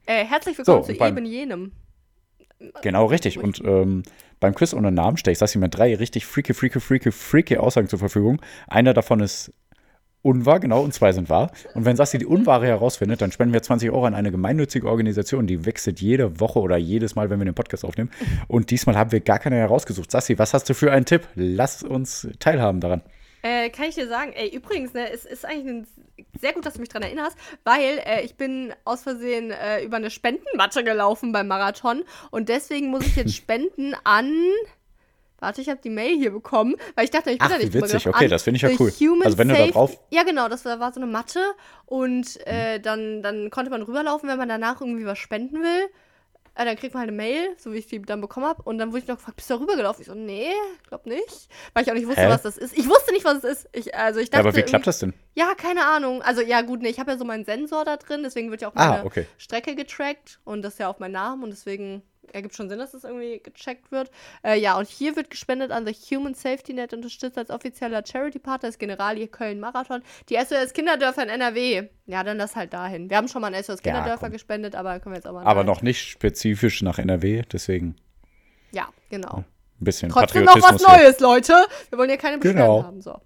Äh, herzlich willkommen So, zu beim- eben jenem. Genau, richtig. Und ähm, beim Quiz ohne Namen stelle ich Sassi mir drei richtig freaky, freaky, freaky, freaky Aussagen zur Verfügung. Einer davon ist unwahr, genau, und zwei sind wahr. Und wenn Sassi die unwahre herausfindet, dann spenden wir 20 Euro an eine gemeinnützige Organisation, die wechselt jede Woche oder jedes Mal, wenn wir den Podcast aufnehmen. Und diesmal haben wir gar keine herausgesucht. Sassi, was hast du für einen Tipp? Lass uns teilhaben daran. Äh, kann ich dir sagen, ey, übrigens, ne, es ist eigentlich ein, sehr gut, dass du mich daran erinnerst, weil äh, ich bin aus Versehen äh, über eine Spendenmatte gelaufen beim Marathon und deswegen muss ich jetzt spenden an. Warte, ich habe die Mail hier bekommen, weil ich dachte, ich bin Ach, da nicht wie witzig. Okay, An das finde ich ja cool. Human Also wenn du da drauf- Ja, genau, das war, war so eine Matte und äh, dann, dann konnte man rüberlaufen, wenn man danach irgendwie was spenden will. Äh, dann kriegt man halt eine Mail, so wie ich die dann bekommen habe. Und dann wurde ich noch gefragt, bist du da rübergelaufen? Ich so, nee, glaub nicht. Weil ich auch nicht wusste, Hä? was das ist. Ich wusste nicht, was es ist. Ich, also ich Ja, dachte, aber wie klappt das denn? ja, keine Ahnung. Also, ja, gut, nee, ich ja ja ja ergibt schon Sinn, dass das irgendwie gecheckt wird. Äh, ja, und hier wird gespendet an The Human Safety Net, unterstützt als offizieller Charity-Partner des Generali Köln Marathon. Die SOS Kinderdörfer in NRW. Ja, dann das halt dahin. Wir haben schon mal an SOS Ja, Kinderdörfer komm. gespendet, aber können wir jetzt auch mal. Aber nein. noch nicht spezifisch nach NRW, deswegen Ja, genau. ein bisschen Trotzdem noch was Patriotismus. hier. Neues, Leute. Wir wollen ja keine Beschwerden Genau. haben. So.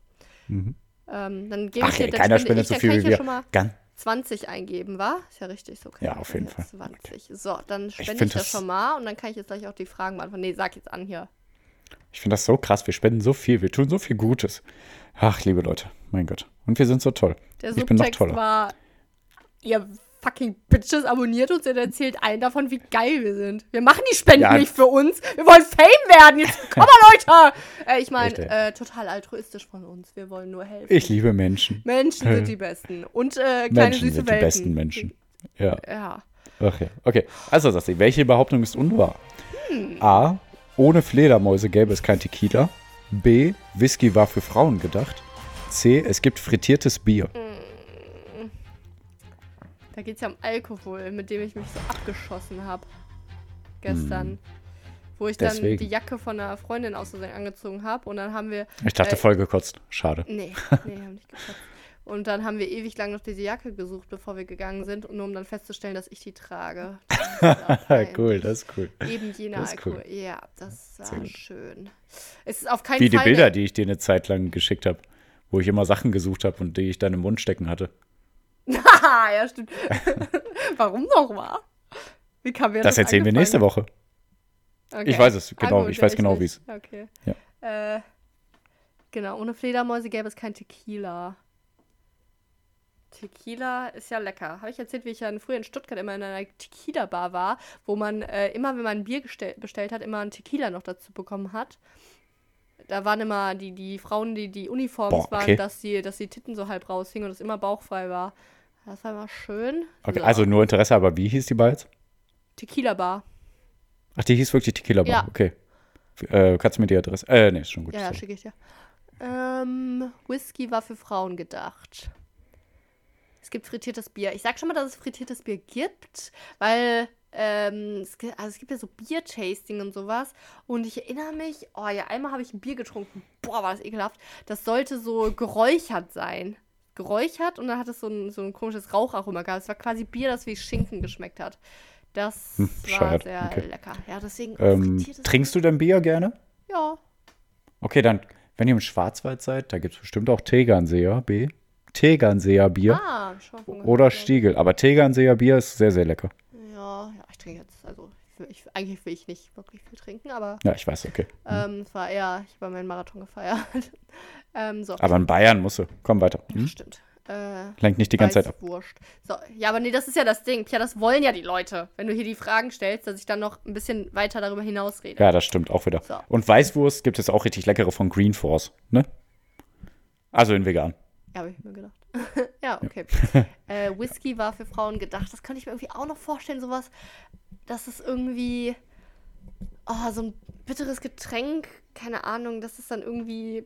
Mhm. Ähm, dann gebe Ach, ich dir, dann keiner spende spendet so viel wie ja wir. schon mal Ganz, 20 eingeben, war? Ist ja richtig, so Ja, auf jeden Fall. 20. So, dann spende ich, find das schon mal und dann kann ich jetzt gleich auch die Fragen beantworten. Nee, sag jetzt an hier. Ich finde das so krass. Wir spenden so viel, wir tun so viel Gutes. Ach, liebe Leute, mein Gott. Und wir sind so toll. Der ich bin noch Subtext toller. war, ihr fucking Bitches abonniert uns und erzählt allen davon, wie geil wir sind. Wir machen die Spenden Ja. nicht für uns. Wir wollen Fame werden. Jetzt komm mal, Leute. Äh, ich meine, äh, total altruistisch von uns. Wir wollen nur helfen. Ich liebe Menschen. Menschen sind die Besten. Und äh, kleine Menschen süße sind die Welten. besten Menschen. Ja. Ja. Ja. Okay. Also, Sassi, welche Behauptung ist unwahr? Hm. A. Ohne Fledermäuse gäbe es kein Tequila. B. Whisky war für Frauen gedacht. C. Es gibt frittiertes Bier. Da geht es ja um Alkohol, mit dem ich mich so abgeschossen habe. Gestern. Wo ich dann Hm. Deswegen. die Jacke von einer Freundin aus Versehen angezogen habe. Und dann haben wir. Ich dachte, Äh, voll gekotzt. Schade. Nee, nee, haben nicht geschafft. Und dann haben wir ewig lang noch diese Jacke gesucht, bevor wir gegangen sind, nur um dann festzustellen, dass ich die trage. Das cool, das ist cool. Eben jener Das ist Alkohol. cool. Ja, das war schön. Es ist auf keinen Wie die Fall. Bilder, eine- die ich dir eine Zeit lang geschickt habe, wo ich immer Sachen gesucht habe und die ich dann im Mund stecken hatte. Haha, ja, stimmt. Warum nochmal? Wie kam wir Das erzählen wir nächste Woche. Okay. Ich weiß es, genau, gut, ich weiß ja, genau, nicht. wie's- Okay. Ja. Äh, genau, ohne Fledermäuse gäbe es kein Tequila. Tequila ist ja lecker. Habe ich erzählt, wie ich ja früher in Stuttgart immer in einer Tequila-Bar war, wo man äh, immer, wenn man ein Bier bestellt hat, immer ein Tequila noch dazu bekommen hat. Da waren immer die, die Frauen, die die Uniforms Boah, okay. waren, dass die, dass die Titten so halb raushingen und es immer bauchfrei war. Das war immer schön. Okay, So. also nur Interesse, aber wie hieß die Bar jetzt? Tequila-Bar. Ach, die hieß wirklich Tequila Bar. Ja. Okay. Äh, kannst du mir die Adresse? Äh, nee, ist schon gut. Ja, ja, schicke ich dir. Ähm, Whisky war für Frauen gedacht. Es gibt frittiertes Bier. Ich sag schon mal, dass es frittiertes Bier gibt, weil ähm, es, gi- also es gibt ja so Bier-Tasting und sowas. Und ich erinnere mich, oh ja, einmal habe ich ein Bier getrunken. Boah, war das ekelhaft. Das sollte so geräuchert sein. Geräuchert und dann hat es so ein, so ein komisches Raucharoma gehabt. Es war quasi Bier, das wie Schinken geschmeckt hat. Das Hm, war sehr Okay. lecker. Ja, deswegen Ähm, trinkst du denn Bier gerne? Ja. Okay, dann, wenn ihr im Schwarzwald seid, da gibt es bestimmt auch Tegernseer B. Tegernseer Bier. Ah, schon Oder. Stiegel. Aber Tegernseer Bier ist sehr, sehr lecker. Ja, ja, ich trinke jetzt, also ich, eigentlich will ich nicht wirklich viel trinken, aber Ja, ich weiß, okay. ähm, es war eher, ich habe meinen Marathon gefeiert. ähm, so, Aber in Bayern musst du. Komm weiter. Hm? stimmt. Äh, Lenk nicht die ganze Zeit ab. Wurscht. So, ja, aber nee, das ist ja das Ding. Pia, das wollen ja die Leute, wenn du hier die Fragen stellst, dass ich dann noch ein bisschen weiter darüber hinaus rede. Ja, das stimmt auch wieder. So. Und Weißwurst gibt es auch richtig leckere von Green Force, ne? Also in vegan. Ja, habe ich mir gedacht. ja, okay. äh, Whisky war für Frauen gedacht. Das könnte ich mir irgendwie auch noch vorstellen, sowas, dass es irgendwie oh, so ein bitteres Getränk, keine Ahnung, dass es dann irgendwie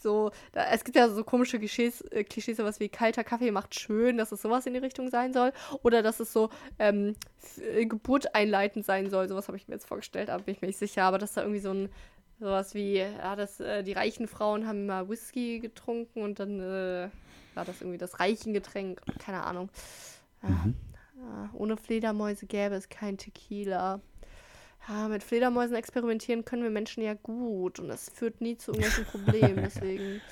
so, da, es gibt ja so komische Klischees, äh, Klischees, sowas wie kalter Kaffee macht schön, dass es sowas in die Richtung sein soll. Oder dass es so ähm, äh, Geburt einleitend sein soll. Sowas habe ich mir jetzt vorgestellt, aber bin ich mir nicht sicher. Aber dass da irgendwie so ein, sowas wie, ja, dass äh, die reichen Frauen haben immer Whisky getrunken und dann äh, war das irgendwie das reichen Getränk. Keine Ahnung. Ja, ja, ohne Fledermäuse gäbe es kein Tequila. ja, mit Fledermäusen experimentieren können wir Menschen ja gut und das führt nie zu irgendwelchen Problemen. Deswegen,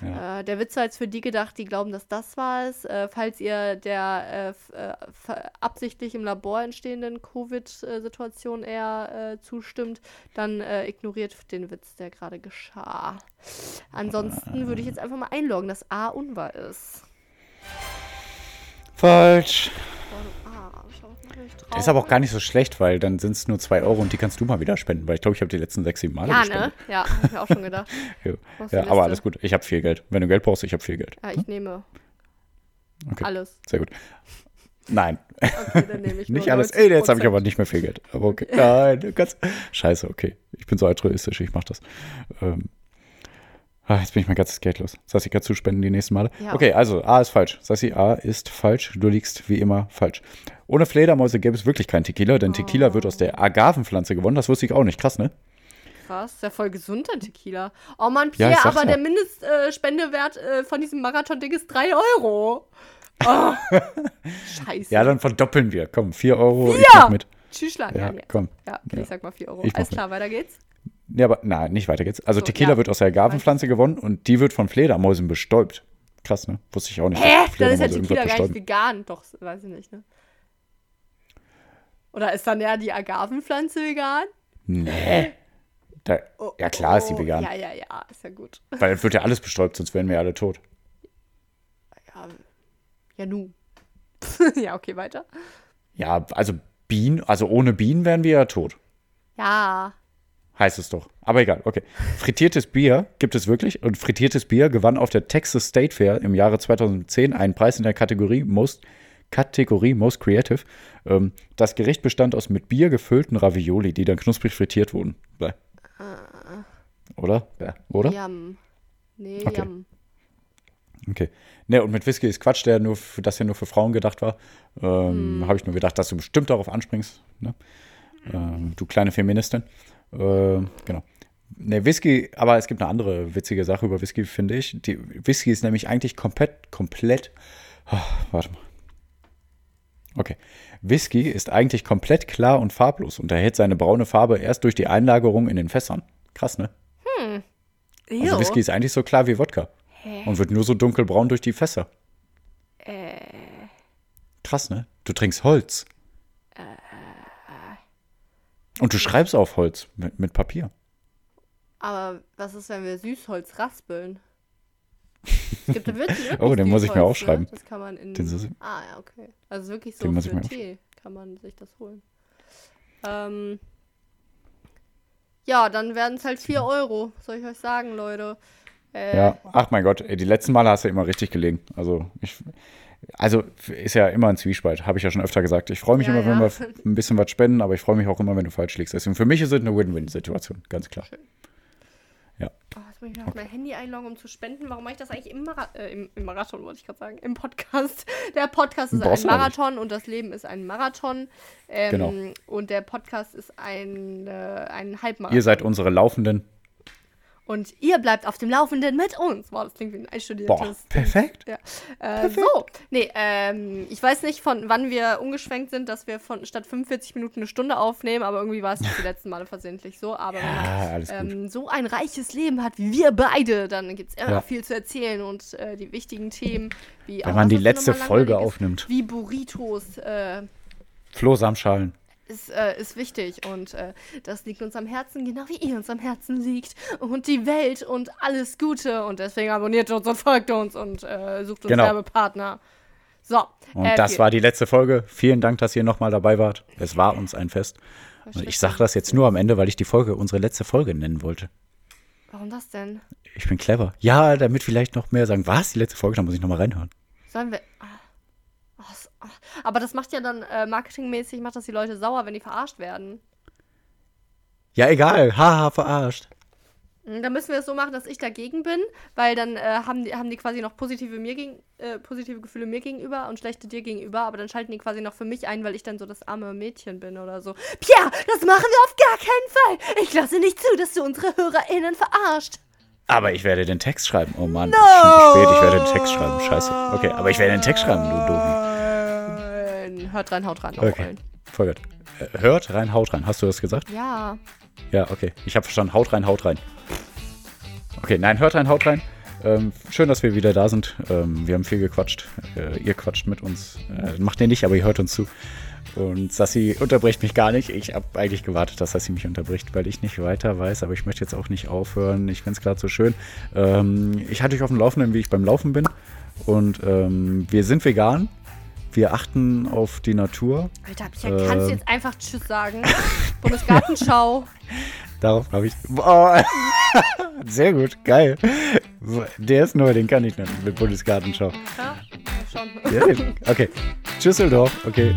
Ja. äh, der Witz war jetzt für die gedacht, die glauben, dass das war es. Äh, falls ihr der äh, äh, absichtlich im Labor entstehenden Covid-Situation eher äh, zustimmt, dann äh, ignoriert den Witz, der gerade geschah. Ansonsten würde ich jetzt einfach mal einloggen, dass A unwahr ist. Falsch. Das ist aber auch gar nicht so schlecht, weil dann sind es nur 2 Euro und die kannst du mal wieder spenden, weil ich glaube, ich habe die letzten sechs, sieben Male Ja, gespendet. ne? Ja, hab ich mir auch schon gedacht. Ja, aber alles gut. Ich habe viel Geld. Wenn du Geld brauchst, ich habe viel Geld. Ja, ich nehme Okay. alles. Sehr gut. Nein, Okay, dann nehme ich nicht alles. Ey, jetzt habe ich 90%. aber nicht mehr viel Geld. Aber okay. Nein, du kannst. Scheiße, okay. Ich bin so altruistisch, ich mach das. Ähm. Ah, jetzt bin ich mein ganzes Geld los. Sassi, kannst du spenden die nächsten Male? Ja. Okay, also A ist falsch. Sassi, A ist falsch. Du liegst wie immer falsch. Ohne Fledermäuse gäbe es wirklich keinen Tequila, denn Tequila wird aus der Agavenpflanze gewonnen. Das wusste ich auch nicht. Krass, ne? Krass, ist ja voll gesund, dein Tequila. Oh Mann, Ja, Pierre, ich sag's aber ja. der Mindestspendewert äh, von diesem Marathon-Ding ist 3 Euro. Oh. Scheiße. Ja, dann verdoppeln wir. Komm, 4 Euro. Ich Vier! mach mit. Tschüssland. Ja, Ja, komm. ja okay, Ja. ich sag mal 4 Euro. Ich Alles mit. klar, weiter geht's. Ja, aber nein, nicht weiter geht's. Also So, Tequila ja. wird aus der Agavenpflanze gewonnen und die wird von Fledermäusen bestäubt. Krass, ne? Wusste ich auch nicht. Hä? Dann ist ja Tequila gar nicht vegan. Doch, weiß ich nicht, ne? Oder ist dann ja die Agavenpflanze vegan? Nee. Da, Oh, ja, klar ist die oh, vegan. Ja, ja, ja, ist ja gut. Weil es wird ja alles bestäubt, sonst wären wir ja alle tot. Ja, ja nu. ja, okay, weiter. Ja, also Bienen, also ohne Bienen wären wir ja tot. Ja. Heißt es doch. Aber egal, okay. Frittiertes Bier gibt es wirklich und frittiertes Bier gewann auf der Texas State Fair im Jahre 2010 einen Preis in der Kategorie Most, Kategorie Most Creative. Ähm, das Gericht bestand aus mit Bier gefüllten Ravioli, die dann knusprig frittiert wurden. Bäh. Oder? Ja, oder? Yum. Nee, Okay. yum. Okay. Ne, und mit Whisky ist Quatsch, der nur für, das ja nur für Frauen gedacht war. Ähm, Hm. Habe ich nur gedacht, dass du bestimmt darauf anspringst. Ne? Ähm, du kleine Feministin. Ähm, genau. Ne, Whisky, aber es gibt eine andere witzige Sache über Whisky, finde ich. Die, Whisky ist nämlich eigentlich komplett, komplett. Ah, warte mal. Okay. Whisky ist eigentlich komplett klar und farblos und erhält seine braune Farbe erst durch die Einlagerung in den Fässern. Krass, ne? Also Ew. Whisky ist eigentlich so klar wie Wodka. Und wird nur so dunkelbraun durch die Fässer. Äh. Krass, ne? Du trinkst Holz. Und du schreibst auf Holz mit, mit Papier. Aber was ist, wenn wir Süßholz raspeln? Es gibt wirklich, Oh, den muss ich mir aufschreiben. Ne? Das kann man in. Den ah, ja, okay. Also wirklich so Den für Tee kann man sich das holen. Ähm. Ja, dann werden es halt 4 Euro. Soll ich euch sagen, Leute? Äh, Ja, ach mein Gott, ey, die letzten Male hast du immer richtig gelegen. Also, ich, also ist ja immer ein Zwiespalt, habe ich ja schon öfter gesagt. Ich freue mich Ja, immer, wenn ja. wir ein bisschen was spenden, aber ich freue mich auch immer, wenn du falsch liegst. Deswegen für mich ist es eine Win-Win-Situation, ganz klar. Oh, jetzt muss ich mir auf mein Handy einloggen, um zu spenden. Warum mache ich das eigentlich im, Mara äh, im, im Marathon, wollte ich gerade sagen, im Podcast? Der Podcast ist Brauchst ein. Marathon und das Leben ist ein Marathon. Ähm, Genau. Und der Podcast ist ein, äh, ein Halbmarathon. Ihr seid unsere Laufenden. Und ihr bleibt auf dem Laufenden mit uns. Wow, das klingt wie ein einstudiertes. Boah, perfekt. Ja. Äh, so, nee, ähm, ich weiß nicht, von wann wir umgeschwenkt sind, dass wir von statt 45 Minuten eine Stunde aufnehmen, aber irgendwie war es die letzten Male versehentlich so. Aber wenn man ähm, so ein reiches Leben hat wie wir beide, dann gibt es immer Ja. noch viel zu erzählen und äh, die wichtigen Themen wie Wenn oh, man die letzte Folge aufnimmt. Wie Burritos, äh, Flohsamschalen. Ist, äh, ist wichtig und äh, das liegt uns am Herzen, genau wie ihr uns am Herzen liegt und die Welt und alles Gute und deswegen abonniert uns und folgt uns und äh, sucht uns Genau. Werbepartner. So. Und äh, das viel- war die letzte Folge. Vielen Dank, dass ihr nochmal dabei wart. Es war uns ein Fest. Und ich sage das jetzt nur am Ende, weil ich die Folge, unsere letzte Folge nennen wollte. Warum das denn? Ich bin clever. Ja, damit vielleicht noch mehr sagen, was, die letzte Folge, da muss ich nochmal reinhören. Sollen wir. Oh. Aber das macht ja dann äh, marketingmäßig, macht das die Leute sauer, wenn die verarscht werden. Ja, egal. Haha, verarscht. Mm, Dann müssen wir es so machen, dass ich dagegen bin, weil dann äh, haben, die, haben die quasi noch positive, mir gegen, äh, positive Gefühle mir gegenüber und schlechte dir gegenüber, aber dann schalten die quasi noch für mich ein, weil ich dann so das arme Mädchen bin oder so. Pierre, das machen wir auf gar keinen Fall. Ich lasse nicht zu, dass du unsere HörerInnen verarscht. Aber ich werde den Text schreiben. Oh Mann, es ist schon spät, ich werde den Text schreiben. Scheiße. Okay, aber ich werde den Text schreiben, du Doofi. Hört rein, haut rein. Okay, voll gut. Äh, hört rein, haut rein. Hast du das gesagt? Ja. Ja, okay. Ich habe verstanden. Haut rein, haut rein. Okay, nein, hört rein, haut rein. Ähm, schön, dass wir wieder da sind. Ähm, wir haben viel gequatscht. Äh, ihr quatscht mit uns. Äh, macht ihr nicht, aber ihr hört uns zu. Und Sassi unterbricht mich gar nicht. Ich habe eigentlich gewartet, dass Sassi mich unterbricht, weil ich nicht weiter weiß. Aber ich möchte jetzt auch nicht aufhören. Ich finde es gerade so schön. Ähm, ich hatte euch auf dem Laufenden, wie ich beim Laufen bin. Und ähm, wir sind vegan. Wir achten auf die Natur. Alter, Pia, kannst du Ähm. jetzt einfach Tschüss sagen? Bundesgartenschau. Darauf habe ich. Boah. Sehr gut, geil. Der ist neu, den kann ich noch mit Bundesgartenschau. Ja, schon. Ja, okay. Tschüsseldorf. Okay.